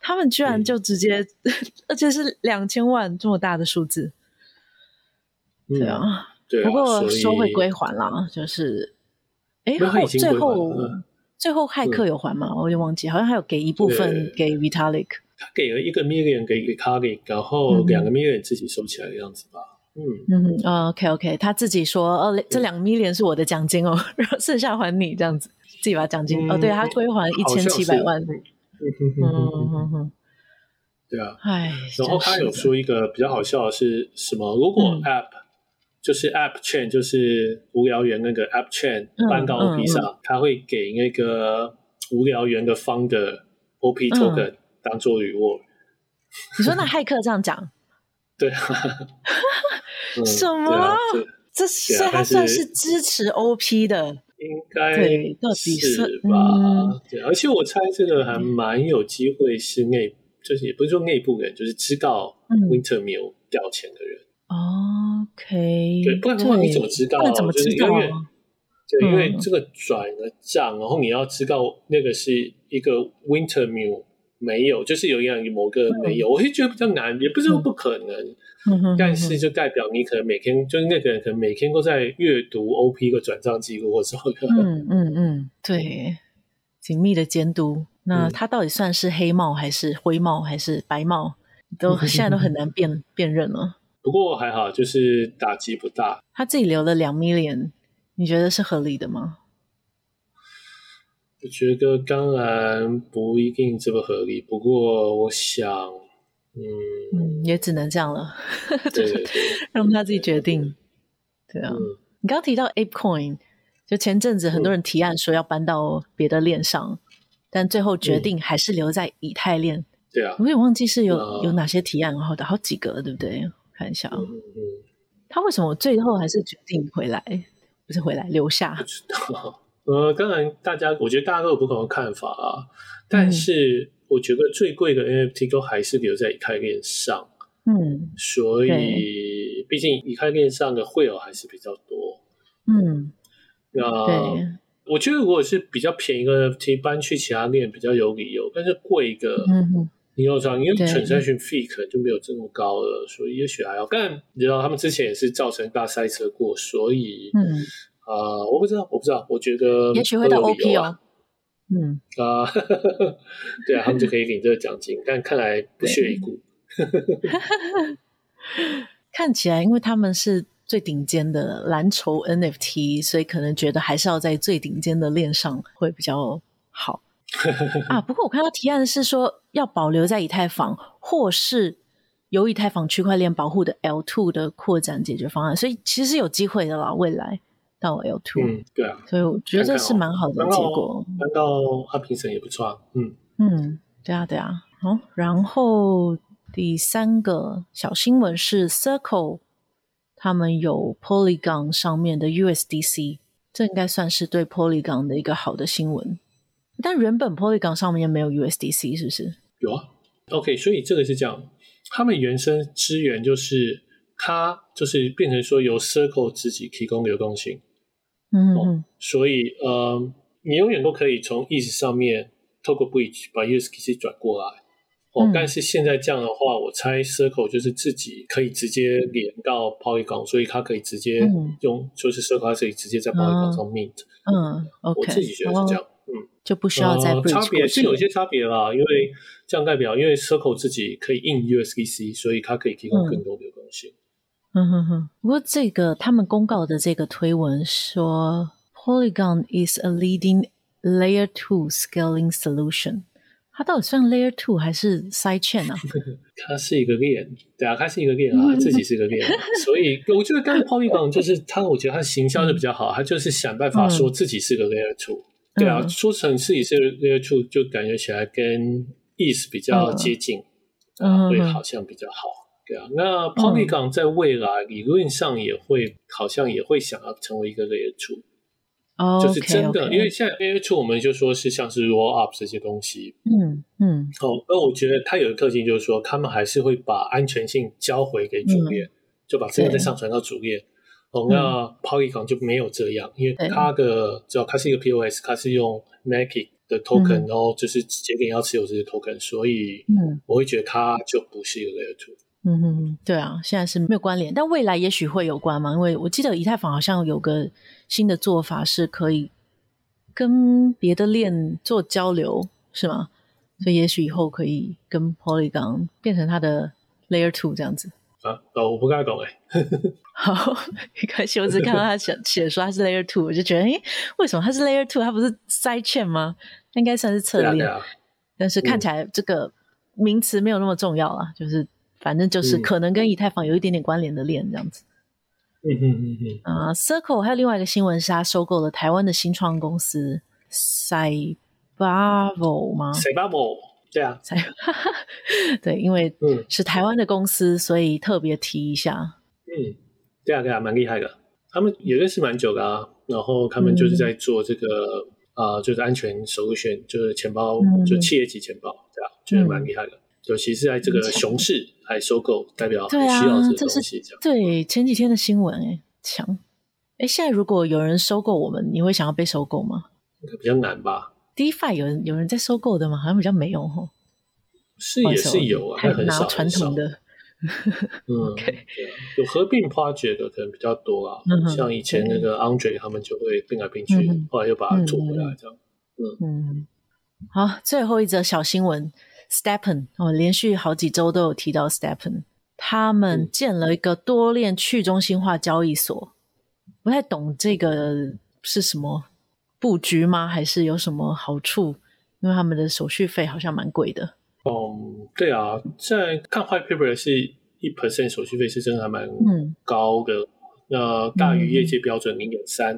他们居然就直接，而且是两千万这么大的数字。对啊，对。不过收回归还了，就是，哎，后最后。最后骇客有还吗？嗯、我就忘记，好像还有给一部分给 Vitalik。他给了一个 million 给 Vitalik，然后两个 million 自己收起来的样子吧。嗯嗯嗯，OK OK，他自己说哦，这两个 million 是我的奖金哦，然后剩下还你这样子，自己把奖金、嗯、哦，对他归还一千七百万。嗯嗯嗯，对啊，哎，然后他有说一个比较好笑的是什么？如果 app、嗯就是 App Chain，就是无聊猿那个 App Chain 搬到 OP 上，嗯嗯、他会给那个无聊猿的 Founder OP Token、嗯、当做 reward。你说那骇客这样讲？对啊。什么？这所以他算是支持 OP 的？应该是吧？嗯、对，而且我猜这个还蛮有机会是内，嗯、就是也不是说内部人，就是知道 Wintermill 掉钱的人。OK，对，不然的话你怎么知道？那怎么知道？对，因为这个转了账，然后你要知道那个是一个 Wintermute 没有，就是有一样某个没有，嗯、我会觉得比较难，也不是说不可能，嗯、但是就代表你可能每天就是那个人可能每天都在阅读 OP 的转账记录或什么的，嗯嗯嗯，对，紧密的监督。那他到底算是黑帽还是灰帽还是白帽，都现在都很难辨辨认了。不过还好，就是打击不大。他自己留了两 million，你觉得是合理的吗？我觉得当然不一定这么合理，不过我想，嗯，嗯也只能这样了，对对对 让他自己决定。对啊，嗯、你刚刚提到 ApeCoin，就前阵子很多人提案说要搬到别的链上，嗯、但最后决定还是留在以太链。对啊，我也忘记是有、啊、有哪些提案，好的好几个，对不对？看一下，嗯嗯，他为什么最后还是决定回来？不是回来留下？不知道。呃，当然，大家我觉得大家都有不同的看法啊。但是我觉得最贵的 NFT 都还是留在以太链上。嗯，所以毕竟以太链上的 whale 还是比较多。嗯，那对我觉得如果是比较便宜的 NFT 搬去其他链比较有理由，但是贵的，嗯。你要知道，因为 transaction fee 可能就没有这么高了，所以也许还要。但你知道，他们之前也是造成大塞车过，所以，嗯，啊、呃，我不知道，我不知道，我觉得也许会到 OP 哦，嗯啊，对啊，他们就可以领这个奖金，但看来不屑一顾。看起来，因为他们是最顶尖的蓝筹 NFT，所以可能觉得还是要在最顶尖的链上会比较好。啊，不过我看到提案是说要保留在以太坊，或是由以太坊区块链保护的 L2 的扩展解决方案，所以其实有机会的啦，未来到 L2。嗯，对啊，所以我觉得这是蛮好的结果。搬到他评审也不错啊。嗯嗯，对啊对啊。好，然后第三个小新闻是 Circle，他们有 Polygon 上面的 USDC，这应该算是对 Polygon 的一个好的新闻。但原本 Polygon 上面没有 USDC，是不是？有啊。OK，所以这个是这样，他们原生资源就是它就是变成说由 Circle 自己提供流动性。嗯，嗯，哦，所以呃，你永远都可以从 ETH 上面透过 Bridge 把 USDC 转过来。哦，嗯，但是现在这样的话，我猜 Circle 就是自己可以直接连到 Polygon，所以它可以直接用，嗯，就是 Circle 它可以直接在 Polygon 上 Mint。嗯，OK，我自己觉得是这样。哦就不需要再、呃、差别是有一些差别啦，因为这样代表，因为 Circle 自己可以印 USDC，所以它可以提供更多的流动性。嗯哼哼。不过这个他们公告的这个推文说，Polygon is a leading Layer Two scaling solution。它到底算 Layer Two 还是 Sidechain 啊？它是一个链，对啊，它是一个链啊，它自己是一个链。所以我觉得刚才 Polygon 就是它，我觉得它的行销是比较好，它就是想办法说自己是个 Layer Two。对啊，说成自己是 Layer 2，就感觉起来跟 ETH 比较接近，啊，会好像比较好。对啊，那 Polygon 在未来理论上也会，好像也会想要成为一个 Layer 2。哦，就是真的，因为现在 Layer 2我们就说是像是 Roll Up 这些东西。嗯嗯。哦，那我觉得它有个特性，就是说他们还是会把安全性交回给主链，就把这个再上传到主链。哦，那 Polygon 就没有这样，因为它的只要它是一个 POS，它是用 Magic 的 token，然后就是节点要持有这些 token，所以我会觉得它就不是一个 Layer Two。嗯哼，对啊，现在是没有关联，但未来也许会有关嘛，因为我记得以太坊好像有个新的做法是可以跟别的链做交流，是吗？所以也许以后可以跟 Polygon 变成它的 Layer Two 这样子。啊，哦，我不太懂哎。好，没关系，我只看到他写写说他是 Layer Two，我就觉得，诶，为什么他是 Layer Two？他不是 Sidechain 吗？应该算是侧链，啊啊、但是看起来这个名词没有那么重要了，嗯、就是反正就是可能跟以太坊有一点点关联的链这样子。嗯嗯嗯嗯。啊、uh, Circle 还有另外一个新闻是，他收购了台湾的新创公司 Cybavo 吗？Cybavo 对啊，才 对，因为是台湾的公司，嗯、所以特别提一下。嗯，对啊，对啊，蛮厉害的。他们也认识蛮久的啊，然后他们就是在做这个啊、嗯呃，就是安全 solution，就是钱包，嗯、就企业级钱包，对啊，觉得蛮厉害的。尤其是在这个熊市还收购，代表很需要这个东西对前几天的新闻，哎，强。哎，现在如果有人收购我们，你会想要被收购吗？比较难吧。DeFi 有人有人在收购的吗？好像比较没有哦。是也是有啊，但很少传统的。嗯. 对啊，有合并 project 的可能比较多啊，嗯、像以前那个 Andre 他们就会并来并去，嗯、后来又把它做回来这样。嗯嗯，好，最后一则小新闻，Stepen 哦，连续好几周都有提到 Stepen，他们建了一个多链去中心化交易所，不太懂这个是什么布局吗？还是有什么好处？因为他们的手续费好像蛮贵的。嗯，um, 对啊，现在看 white paper 是一 percent 手续费是真的还蛮高的，嗯、那大于业界标准零点三。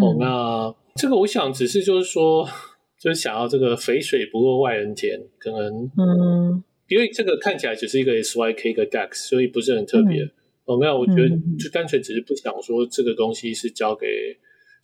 哦，那这个我想只是就是说，就是想要这个肥水不落外人田，可能嗯，因为这个看起来只是一个 SYK 一个 DAX，所以不是很特别。哦、嗯，那我觉得就单纯只是不想说这个东西是交给。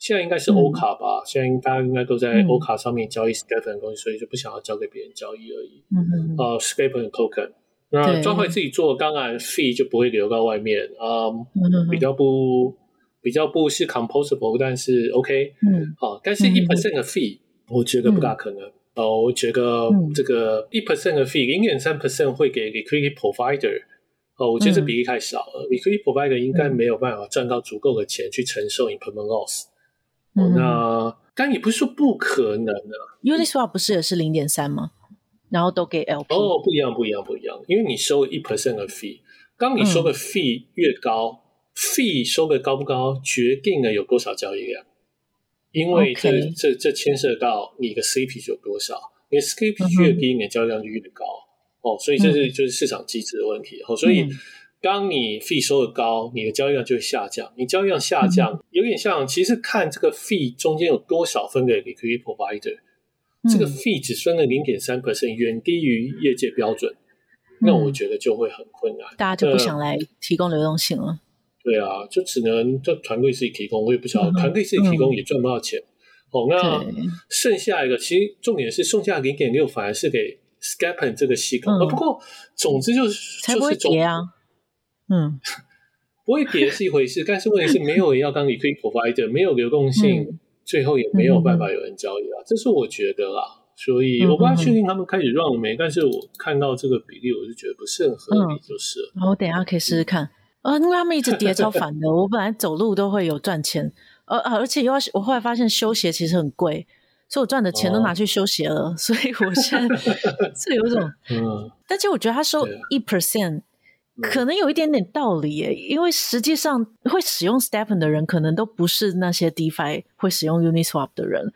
现在应该是欧卡吧，嗯、现在大家应该都在欧卡上面交易 STEPN 的东西，嗯、所以就不想要交给别人交易而已。嗯呃 STEPN token，那专会自己做，当然 fee 就不会流到外面啊，嗯嗯、比较不比较不是 composable，但是 OK，嗯，好、啊，但是一 percent 的 fee，、嗯、我觉得不大可能。哦、嗯，我觉得这个一 percent 的 fee，零点三 percent 会给 liquidity provider，哦，我觉得这比例太少了、嗯、liquidity provider 应该没有办法赚到足够的钱去承受 impermanent loss。哦，那但也不是说不可能的。Uniswap 不是也是零点三吗？然后都给 LP。哦，不一样，不一样，不一样。因为你收一 percent 的 fee，当你收的 fee 越高，嗯，fee 收的高不高，决定了有多少交易量。因为这.这这牵涉到你的 CP 有多少，你的 CP 越低，你的交易量就越高。嗯，哦，所以这是就是市场机制的问题。哦，所以。嗯当你 fee 收的高，你的交易量就会下降。你交易量下降，嗯、有点像，其实看这个 fee 中间有多少分给 liquidity provider，、嗯、这个 fee 只分了零点三 percent，远低于业界标准，嗯、那我觉得就会很困难。大家就不想来提供流动性了。对啊，就只能这团队自己提供，我也不晓得团队自己提供也赚不到钱。嗯、哦，那剩下一个，其实重点是剩下零点六，反而是给 STEPN 这个系统。嗯、不过总之就是才不会跌啊。嗯，不会跌是一回事，但是问题是没有人要当 liquidity provider，没有流动性，嗯、最后也没有办法有人交易啊，嗯、这是我觉得啦。所以我不太确定他们开始 run 了没，嗯、但是我看到这个比例，我就觉得不是很合理，就是了。嗯、我等一下可以试试看。呃，因为他们一直跌超烦的，我本来走路都会有赚钱，呃而且又要我后来发现修鞋其实很贵，所以我赚的钱都拿去修鞋了，哦、所以我现在 是有一种，嗯，但其实我觉得他收一 percent。可能有一点点道理耶，因为实际上会使用 STEPN 的人，可能都不是那些 DeFi 会使用 Uniswap 的人，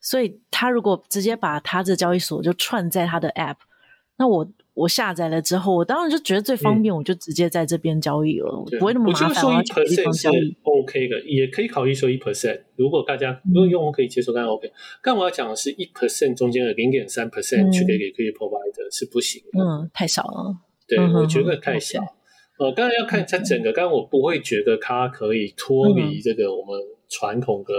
所以他如果直接把他这交易所就串在他的 App，那我我下载了之后，我当然就觉得最方便，我就直接在这边交易了，嗯、不会那么麻烦。我觉得收一 percent 是 OK 的，也可以考虑说一 percent。如果大家如果用户可以接受，当然 OK。但我要讲的是一 percent 中间的零点三 percent 去给给 Liquidity Provider 是不行的，嗯，太少了。对，我觉得太小。呃，当然要看它整个，但我不会觉得它可以脱离这个我们传统的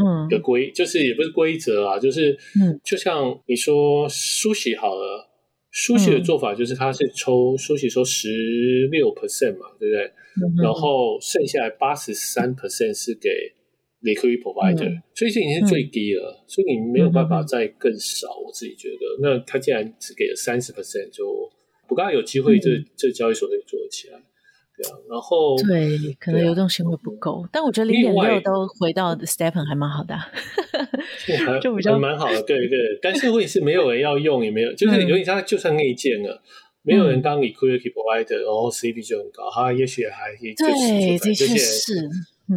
嗯。的规，就是也不是规则啊，就是嗯，就像你说苏西好了，苏西的做法就是它是抽苏西收十六 percent 嘛，对不对？然后剩下来八十三 percent 是给 liquidity provider，所以这已经是最低了，所以你没有办法再更少。我自己觉得，那他既然只给了三十 percent，就。不刚有机会这，这、嗯、这交易所可以做得起来，对啊。然后对，可能流动性会不够，啊、但我觉得零点六都回到 Stepen 还蛮好的，还就比较蛮好的。对对，但是问题是没有人要用，也没有，就是有点像就算内建了，嗯、没有人当 liquidity provider，然后 CP 就很高，他也许还可以对这些是。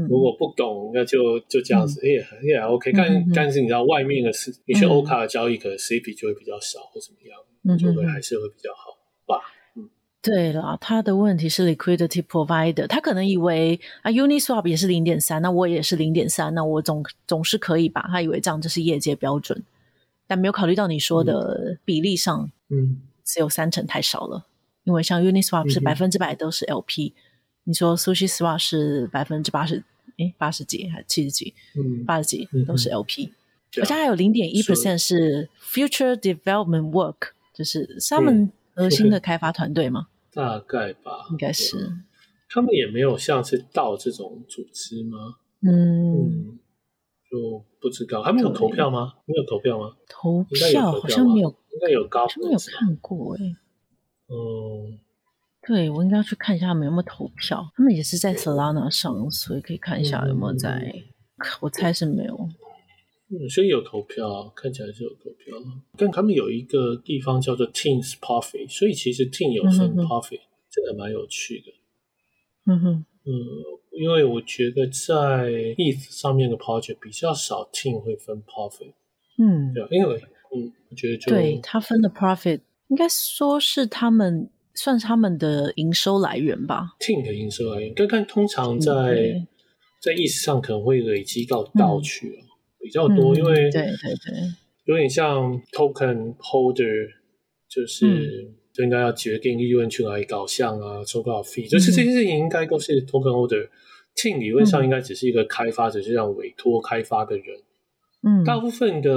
如果不懂，那就就这样子，也也还 OK。但但是你知道，外面的是你去欧卡的交易，可能 CP 就会比较少，或怎么样，就会还是会比较好。对了，他的问题是 liquidity provider，他可能以为啊 Uniswap 也是零点三，那我也是零点三，那我总总是可以吧？他以为这样就是业界标准，但没有考虑到你说的比例上，嗯，只有三成太少了。因为像 Uniswap 是百分之百都是 LP，、嗯、你说 SushiSwap 是百分之八十，诶八十几还是七十几？嗯，八十几都是 LP，、而且还有零点一 percent 是 Future Development Work，就是他们核心的开发团队吗？大概吧，应该是。他们也没有像是道这种组织吗？嗯，就不知道，还没有投票吗？没有投票吗？投票好像没有，应该有高，好像没有看过哎、欸。嗯，对，我应该要去看一下他们有没有投票。他们也是在 Solana 上，所以可以看一下有没有在。嗯、我猜是没有。嗯，所以有投票，看起来是有投票。但他们有一个地方叫做 Teams Profit，所以其实 Team 有分 Profit，这个蛮有趣的。嗯哼，嗯，因为我觉得在 ETH 上面的 Project 比较少，Team 会分 Profit。嗯，对，因为嗯，我觉得就对他分的 Profit 应该说是他们算是他们的营收来源吧。Team 的营收来源，刚刚通常在、嗯、在 ETH 上可能会累积到道去。嗯比较多，因为对对对，有点像 token holder，就是就应该要决定利润去哪里导向啊，收多少 fee，就是这些事情应该都是 token holder。team 理论上应该只是一个开发者，就像委托开发的人。嗯，大部分的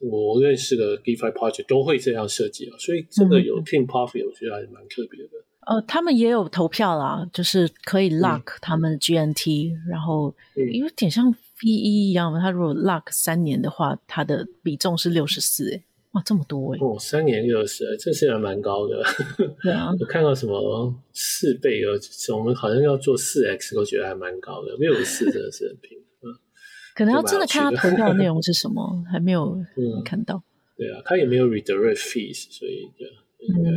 我认识的 DeFi project 都会这样设计啊，所以这个有 team profit，我觉得还是蛮特别的。呃，他们也有投票啦，就是可以 lock 他们 GNT，然后有点像。一一一样嘛，他如果 lock 三年的话，它的比重是六十四，哎，哇，这么多哎！哦，三年六十，这是还蛮高的。对啊，我看到什么四倍呃，我们好像要做四 X，都觉得还蛮高的。六十四真的是很平，嗯，可能要真的看他投票的内容是什么，还没有看到。对啊，他也没有 redirect fees，所以对应该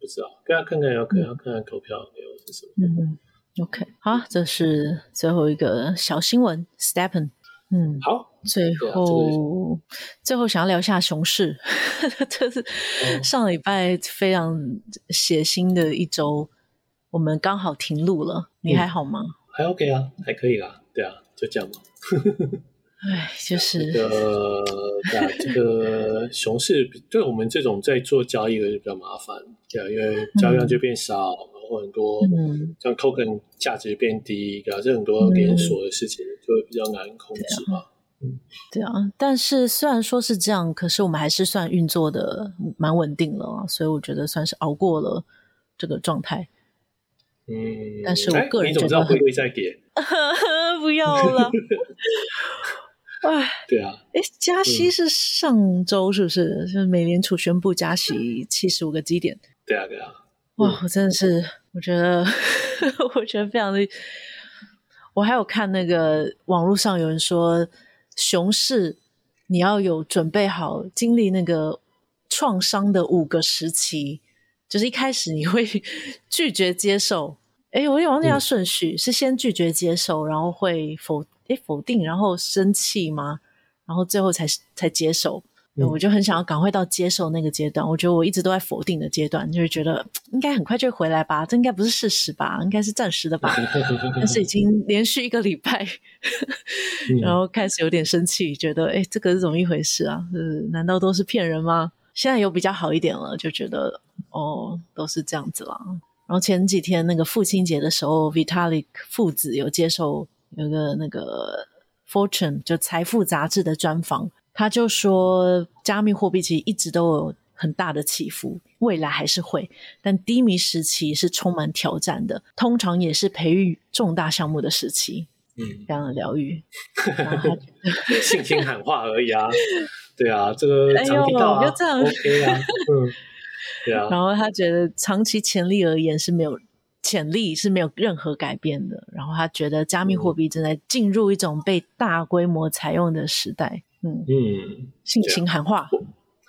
不知道。大家看看，要可能要看看投票内容是什么。嗯。OK，好，这是最后一个小新闻。，Stepen 嗯，好，最后、啊、最后想要聊一下熊市，这是上礼拜非常血腥的一周，我们刚好停录了。你还好吗？嗯、还 OK 啊，还可以啦。对啊，就这样嘛。哎，就 是这个，对啊，这个熊市对我们这种在做交易的就比较麻烦，对啊，因为交易量就变少。嗯很多，像 token 价值变低，对啊，这很多连锁的事情就会比较难控制嘛。嗯，对啊。但是虽然说是这样，可是我们还是算运作的蛮稳定了，所以我觉得算是熬过了这个状态。嗯，但是我个人觉得，会再跌？不要了。哎，对啊。哎，加息是上周是不是？就是美联储宣布加息七十五个基点。对啊，对啊。哇，我真的是。我觉得，我觉得非常的。我还有看那个网络上有人说，熊市你要有准备好经历那个创伤的五个时期，就是一开始你会 拒绝接受，哎，我有点忘记他顺序，嗯、是先拒绝接受，然后会否诶否定，然后生气吗？然后最后才才接受。我就很想要赶快到接受那个阶段。我觉得我一直都在否定的阶段，就是觉得应该很快就回来吧，这应该不是事实吧，应该是暂时的吧。但是已经连续一个礼拜，然后开始有点生气，觉得哎，这个是怎么一回事啊？是难道都是骗人吗？现在有比较好一点了，就觉得哦，都是这样子啦。然后前几天那个父亲节的时候，Vitalik 父子有接受有个那个 Fortune 就财富杂志的专访。他就说，加密货币其实一直都有很大的起伏，未来还是会，但低迷时期是充满挑战的，通常也是培育重大项目的时期。嗯，这样的疗愈 信心喊话而已啊。对啊，这个常听到啊，哎、这样 OK 啊，嗯，对啊。然后他觉得长期潜力而言是没有潜力是没有任何改变的，然后他觉得加密货币正在进入一种被大规模采用的时代。嗯。嗯，信心喊话。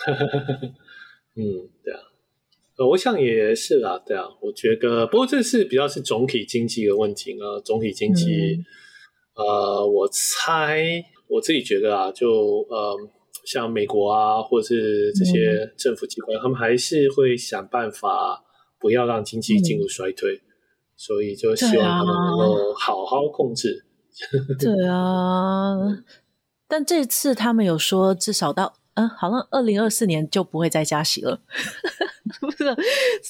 嗯，对啊，我想也是啦，对啊，我觉得，不过这是比较是总体经济的问题啊，总体经济，嗯、呃，我猜我自己觉得啊，就呃，像美国啊，或者是这些政府机关，嗯、他们还是会想办法不要让经济进入衰退，嗯、所以就希望他们能够好好控制。对啊。但这次他们有说，至少到嗯，好像二零二四年就不会再加息了。不知道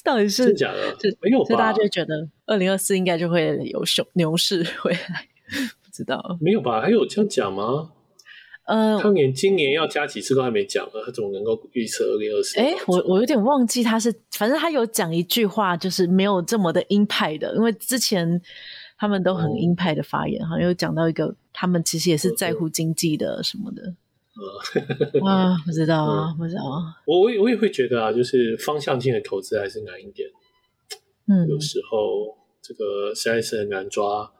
到底是假的，这没有吧？所以大家就觉得二零二四应该就会有熊牛市回来。不知道没有吧？还有这样讲吗？呃，他连今年要加几次都还没讲呢，他怎么能够预测二零二四？哎，我我有点忘记他是，反正他有讲一句话，就是没有这么的鹰派的，因为之前。他们都很鹰派的发言，好像有讲到一个，他们其实也是在乎经济的什么的。啊，不知道啊，不知道。我我我也会觉得啊，就是方向性的投资还是难一点。嗯，有时候这个实在是很难抓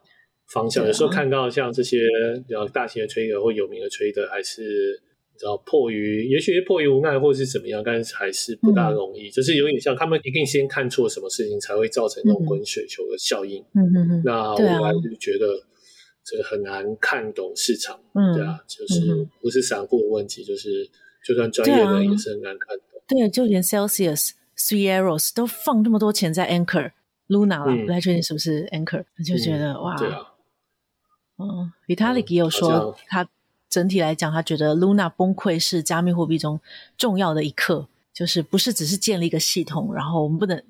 方向。有时候看到像这些比较大型的 trader 或有名的 trader，还是。你知道迫于，也许是迫于无奈，或者是怎么样，但是还是不大容易。嗯、就是有点像他们一定先看错什么事情，才会造成那种滚雪球的效应。嗯嗯嗯。那我还是觉得这个很难看懂市场。嗯，对啊，就是不是散户的问题，就是就算专业的人也是很难看懂。对，啊、对，就连 Celsius、Three Arrows 都放这么多钱在 Anchor、Luna 了，嗯、不太确定是不是 Anchor，就觉得、嗯、哇，对啊。嗯，Vitalik 也有说他。整体来讲，他觉得 Luna 崩溃是加密货币中重要的一刻，就是不是只是建立一个系统，然后我们不能，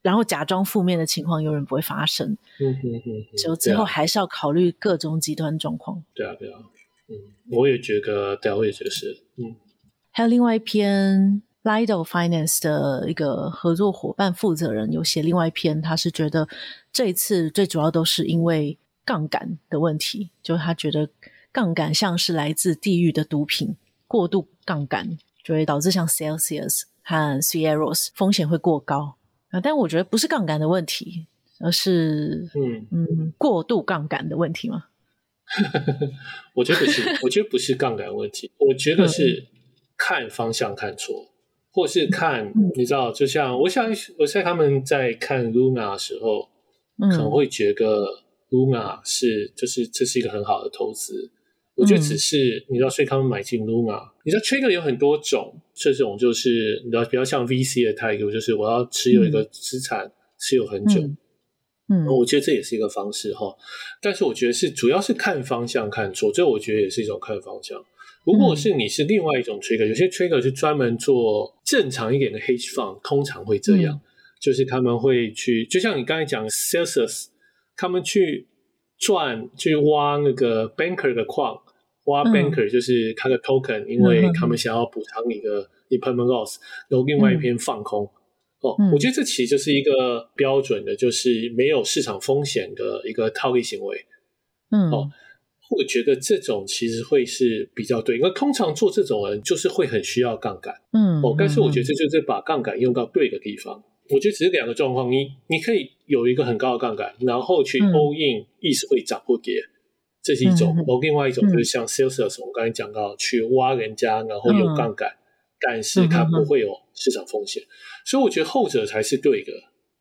然后假装负面的情况永远不会发生。嗯就最后还是要考虑各种极端状况。对啊对啊，嗯，我也觉得，对啊，我也觉得是。嗯，还有另外一篇 Lido Finance 的一个合作伙伴负责人有写另外一篇，他是觉得这一次最主要都是因为杠杆的问题，就他觉得。杠杆像是来自地狱的毒品，过度杠杆就会导致像 Celsius 和 Arrows 风险会过高啊。但我觉得不是杠杆的问题，而是嗯嗯过度杠杆的问题吗？我觉得不是，我觉得不是杠杆问题，我觉得是看方向看错，或是看、嗯、你知道，就像我想，我在他们在看 Luna 的时候，可能会觉得 Luna 是就是这是一个很好的投资。我觉得只是你知道，所以他们买进 Luna。你知道 Trigger 有很多种，这种就是你知道比较像 VC 的态度，就是我要持有一个资产，嗯、持有很久。嗯，我觉得这也是一个方式哈。但是我觉得是主要是看方向看错，这我觉得也是一种看方向。如果是你是另外一种 trigger，有些 trigger 是专门做正常一点的 hedge fund，通常会这样，嗯、就是他们会去，就像你刚才讲 Selsius，他们去赚去挖那个 banker 的矿。挖 banker 就是他的 token，、嗯、因为他们想要补偿你的 impairment loss，然后另外一边放空。嗯、哦，我觉得这其实就是一个标准的，就是没有市场风险的一个套利行为。嗯，哦，我觉得这种其实会是比较对，因为通常做这种人就是会很需要杠杆。嗯，哦，但是我觉得这就是把杠杆用到对的地方。我觉得只是两个状况，你你可以有一个很高的杠杆，然后去 all in，意识会涨或跌。这是一种，然后、嗯、另外一种就是像 Celsius，我刚才讲到去挖人家，然后有杠杆，嗯、但是它不会有市场风险，嗯、所以我觉得后者才是对的，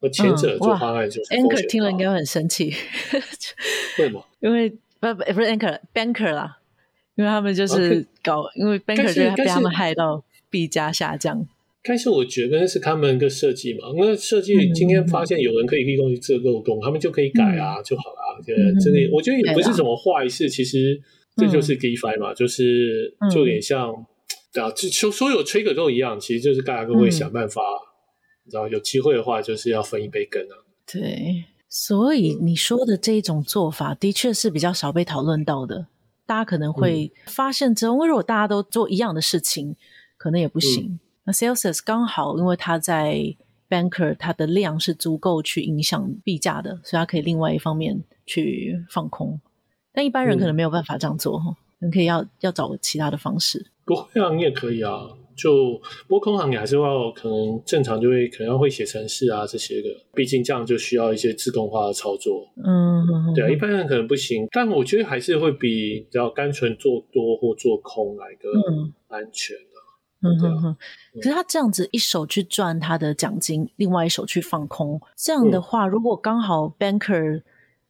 而前者做方案就是。Anchor 听了应该会很生气，为什么？因为不不不是 Anchor，Banker 啦，因为他们就是搞.因为 Banker 就是被他们害到币价下降。但是我觉得那是他们的设计嘛，那设计今天发现有人可以利用这个漏洞，嗯、他们就可以改啊，嗯、就好了。对，这个我觉得也不是什么坏事，嗯、其实这就是 GameFi 嘛，嗯、就是就有点像，对啊，就所有 trader 都一样，其实就是大家都会想办法，你知道，有机会的话就是要分一杯羹啊。对，所以你说的这一种做法的确是比较少被讨论到的，大家可能会发现之后，如果大家都做一样的事情，可能也不行。嗯那 Celsius 刚好，因为他在 Banker，他的量是足够去影响币价的，所以他可以另外一方面去放空。但一般人可能没有办法这样做哈，你、嗯、可以要要找其他的方式。不会啊，你也可以啊。就不过空行你还是要可能正常就会可能要会写程式啊这些的，毕竟这样就需要一些自动化的操作。嗯，对啊，一般人可能不行，但我觉得还是会比比较单纯做多或做空来的安全。嗯嗯哼哼，可是他这样子一手去赚他的奖金，另外一手去放空，这样的话，如果刚好 banker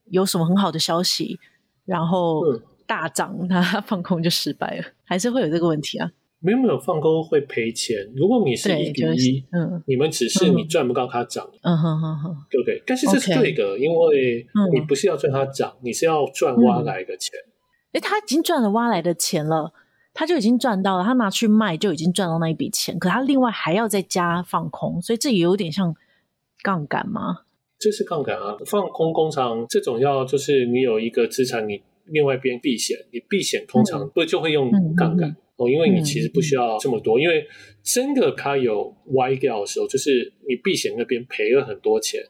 有什么很好的消息，然后大涨，它放空就失败了，还是会有这个问题啊？没有没有，放空会赔钱。如果你是一比一，嗯，你们只是你赚不到它涨，嗯哼哼哼，对不对？但是这是对的，因为你不是要赚它涨，你是要赚挖来的钱。哎，他已经赚了挖来的钱了。他就已经赚到了，他拿去卖就已经赚到那一笔钱，可他另外还要再加放空，所以这也有点像杠杆吗？这是杠杆啊！放空工厂这种要就是你有一个资产，你另外一边避险，你避险通常不就会用杠杆哦，因为你其实不需要这么多，嗯、因为真的它有歪掉的时候，就是你避险那边赔了很多钱，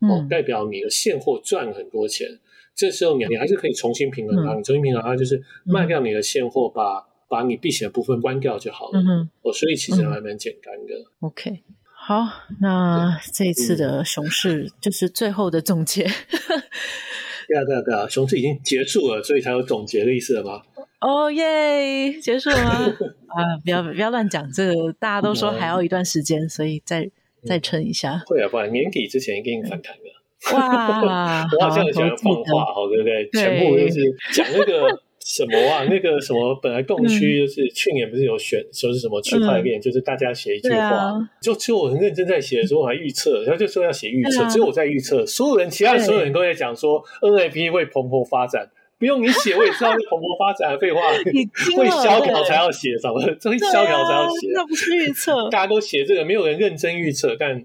哦，代表你的现货赚很多钱。嗯、这时候你你还是可以重新平衡它，嗯、你重新平衡它就是卖掉你的现货，把、嗯、把你避险的部分关掉就好了。嗯哦，所以其实还蛮简单的。嗯、OK，好，那这一次的熊市就是最后的总结。对啊，对啊，对啊，熊市已经结束了，所以才有总结的意思了吗？哦耶，结束了吗？啊，不要不要乱讲，这个大家都说还要一段时间，所以再再撑一下。会啊，不然年底之前一定反弹的。哇，我好像很喜欢放话，好对不对？全部就是讲那个什么啊，那个什么，本来供区就是去年不是有选，说是什么区块链，就是大家写一句话，就只有我很认真在写的时候，我还预测，然后就说要写预测，只有我在预测，所有人，其他所有人都在讲说 NFT 会蓬勃发展。不用你写，我也知道是蓬勃发展废话。会萧条才要写，怎么？这会萧条才要写，那不是预测。大家都写这个，没有人认真预测。但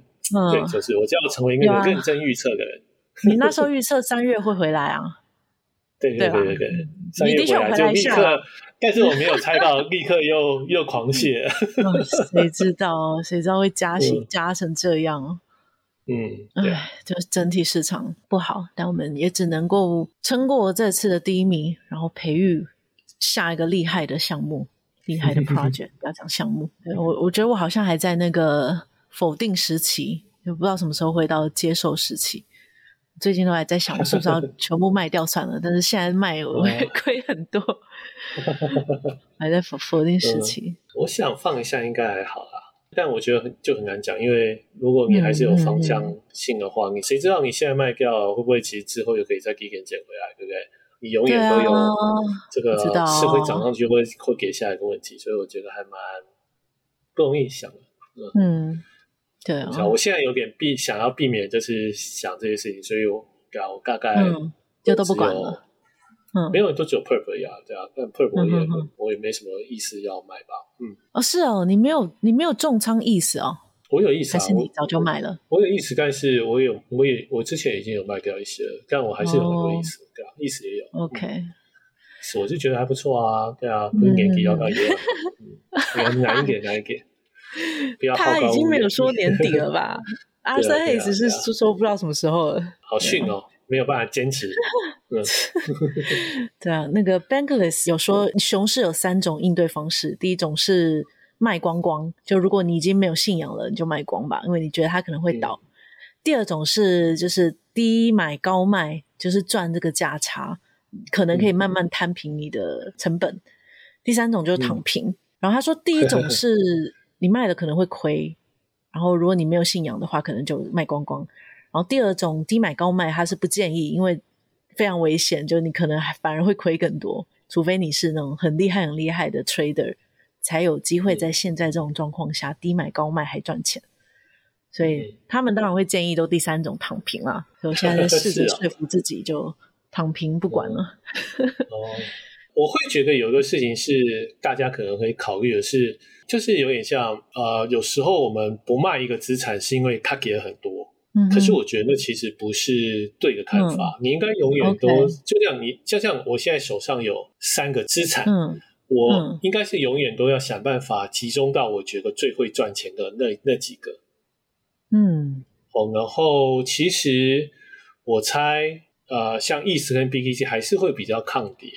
对，就是我就要成为一个认真预测的人。你那时候预测三月会回来啊？对对对对对，三月回来就立刻，但是我没有猜到，立刻又又狂 泻。谁知道？谁知道会加息加成这样？嗯，对，就是整体市场不好，但我们也只能够撑过这次的低迷，然后培育下一个厉害的项目、厉害的 project。不要讲项目，我我觉得我好像还在那个否定时期，也不知道什么时候会到接受时期。最近都还在想，我是不是要 全部卖掉算了？但是现在卖我会 亏很多，还在否否定时期。我想放一下，应该还好啦。但我觉得就很难讲，因为如果你还是有方向性的话，嗯嗯、你谁知道你现在卖掉会不会其实之后又可以再给点捡回来，对不对？你永远都有这个是会涨上去会会给下一个问题，所以我觉得还蛮不容易想的。嗯，嗯对啊。我现在有点避想要避免就是想这些事情，所以我我大概就都不管了。嗯，没有，都只有 Perp 呀，对啊，但 Perp 我也我也没什么意思要卖吧，嗯。哦，是哦，你没有你没有重仓意思哦？我有意思啊，还是你早就卖了？我有意思，但是我有我也我之前已经有卖掉一些了，但我还是有很多意思，对啊，意思也有。OK，我就觉得还不错啊，对啊，不是年底要到 一点，嗯，难一点，难一点。他已经没有说年底了吧？Arthur Hayes 是说不知道什么时候了，好逊哦。没有办法坚持，嗯、对啊，那个 Bankless 有说熊市有三种应对方式，第一种是卖光光，就如果你已经没有信仰了，你就卖光吧，因为你觉得它可能会倒。嗯、第二种是就是低买高卖，就是赚这个价差，可能可以慢慢摊平你的成本。嗯、第三种就是躺平。嗯、然后他说，第一种是你卖了可能会亏，然后如果你没有信仰的话，可能就卖光光。然后第二种低买高卖，他是不建议，因为非常危险，就你可能还反而会亏更多，除非你是那种很厉害、很厉害的 trader，才有机会在现在这种状况下低买高卖还赚钱。所以他们当然会建议都第三种躺平啊。所以我现在在试着 说服自己，就躺平不管了。哦，我会觉得有一个事情是大家可能会考虑的是，就是有点像呃，有时候我们不卖一个资产，是因为它给了很多。嗯可是我觉得那其实不是对的看法。嗯、你应该永远都 okay, 就像你，就像我现在手上有三个资产，嗯、我应该是永远都要想办法集中到我觉得最会赚钱的那那几个。嗯，好，然后其实我猜，呃，像 ETH 跟 BTC 还是会比较抗跌，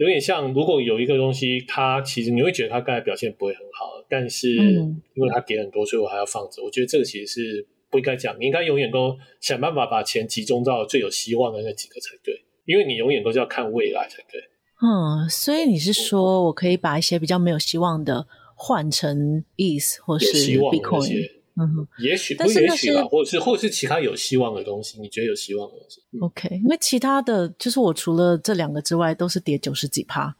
有点像如果有一个东西，它其实你会觉得它刚才表现不会很好，但是因为它跌很多，所以我还要放着。我觉得这个其实是。不应该讲，你应该永远都想办法把钱集中到最有希望的那几个才对，因为你永远都是要看未来才对。嗯，所以你是说我可以把一些比较没有希望的换成 ETH 或是 Bitcoin？也许不也许吧，或者是或者是其他有希望的东西，你觉得有希望的东西。嗯、OK，因为其他的就是我除了这两个之外，都是跌九十几趴，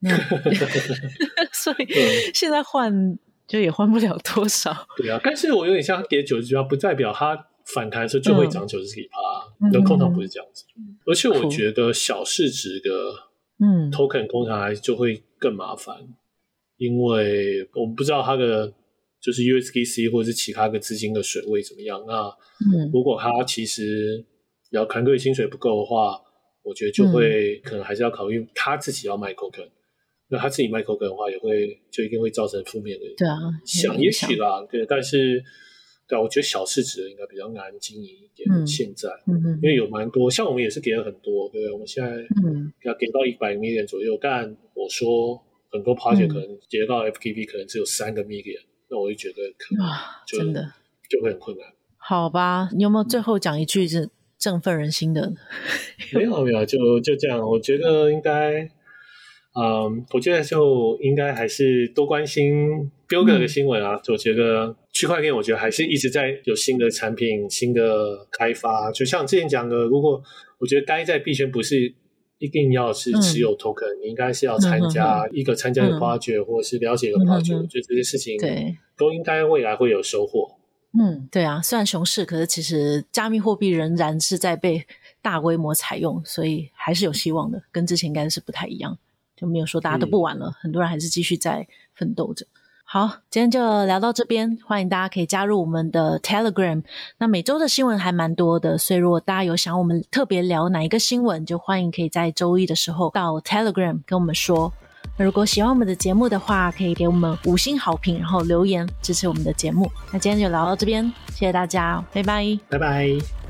所以现在换。就也换不了多少，对啊，但是我有点像跌九十几趴，不代表它反弹的时候就会涨九十几趴，那通常不是这样子。嗯、而且我觉得小市值的嗯 token 通常还就会更麻烦，嗯、因为我们不知道它的就是 USDC 或者是其他的资金的水位怎么样。那如果它其实要团队薪水不够的话，我觉得就会可能还是要考虑他自己要卖 token。那他自己卖 token 的话，也会就一定会造成负面的。对啊，想也许啦，对，但是对啊，我觉得小市值的应该比较难经营一点。嗯、现在，嗯嗯，因为有蛮多，像我们也是给了很多，对不对？我们现在嗯，要给到一百 million 左右，但我说很多 project 可能接到 FTP 可能只有三个 million，那我就觉得可能就真的就会很困难。好吧，你有没有最后讲一句是振奋人心的？没有没有，就就这样。我觉得应该，嗯，我觉得就应该还是多关心 Builder 的新闻啊。嗯、我觉得区块链，我觉得还是一直在有新的产品、新的开发。就像之前讲的，如果我觉得待在币圈不是一定要是持有 token，、嗯、你应该是要参加一个参加的 project，、嗯、或者是了解一个 project、嗯。我觉得这些事情对都应该未来会有收获。嗯，对啊，虽然熊市，可是其实加密货币仍然是在被大规模采用，所以还是有希望的。跟之前应该是不太一样，就没有说大家都不玩了，嗯、很多人还是继续在奋斗着。好，今天就聊到这边，欢迎大家可以加入我们的 Telegram。那每周的新闻还蛮多的，所以如果大家有想我们特别聊哪一个新闻，就欢迎可以在周一的时候到 Telegram 跟我们说。那如果喜欢我们的节目的话，可以给我们五星好评，然后留言支持我们的节目。那今天就聊到这边，谢谢大家，拜拜，拜拜。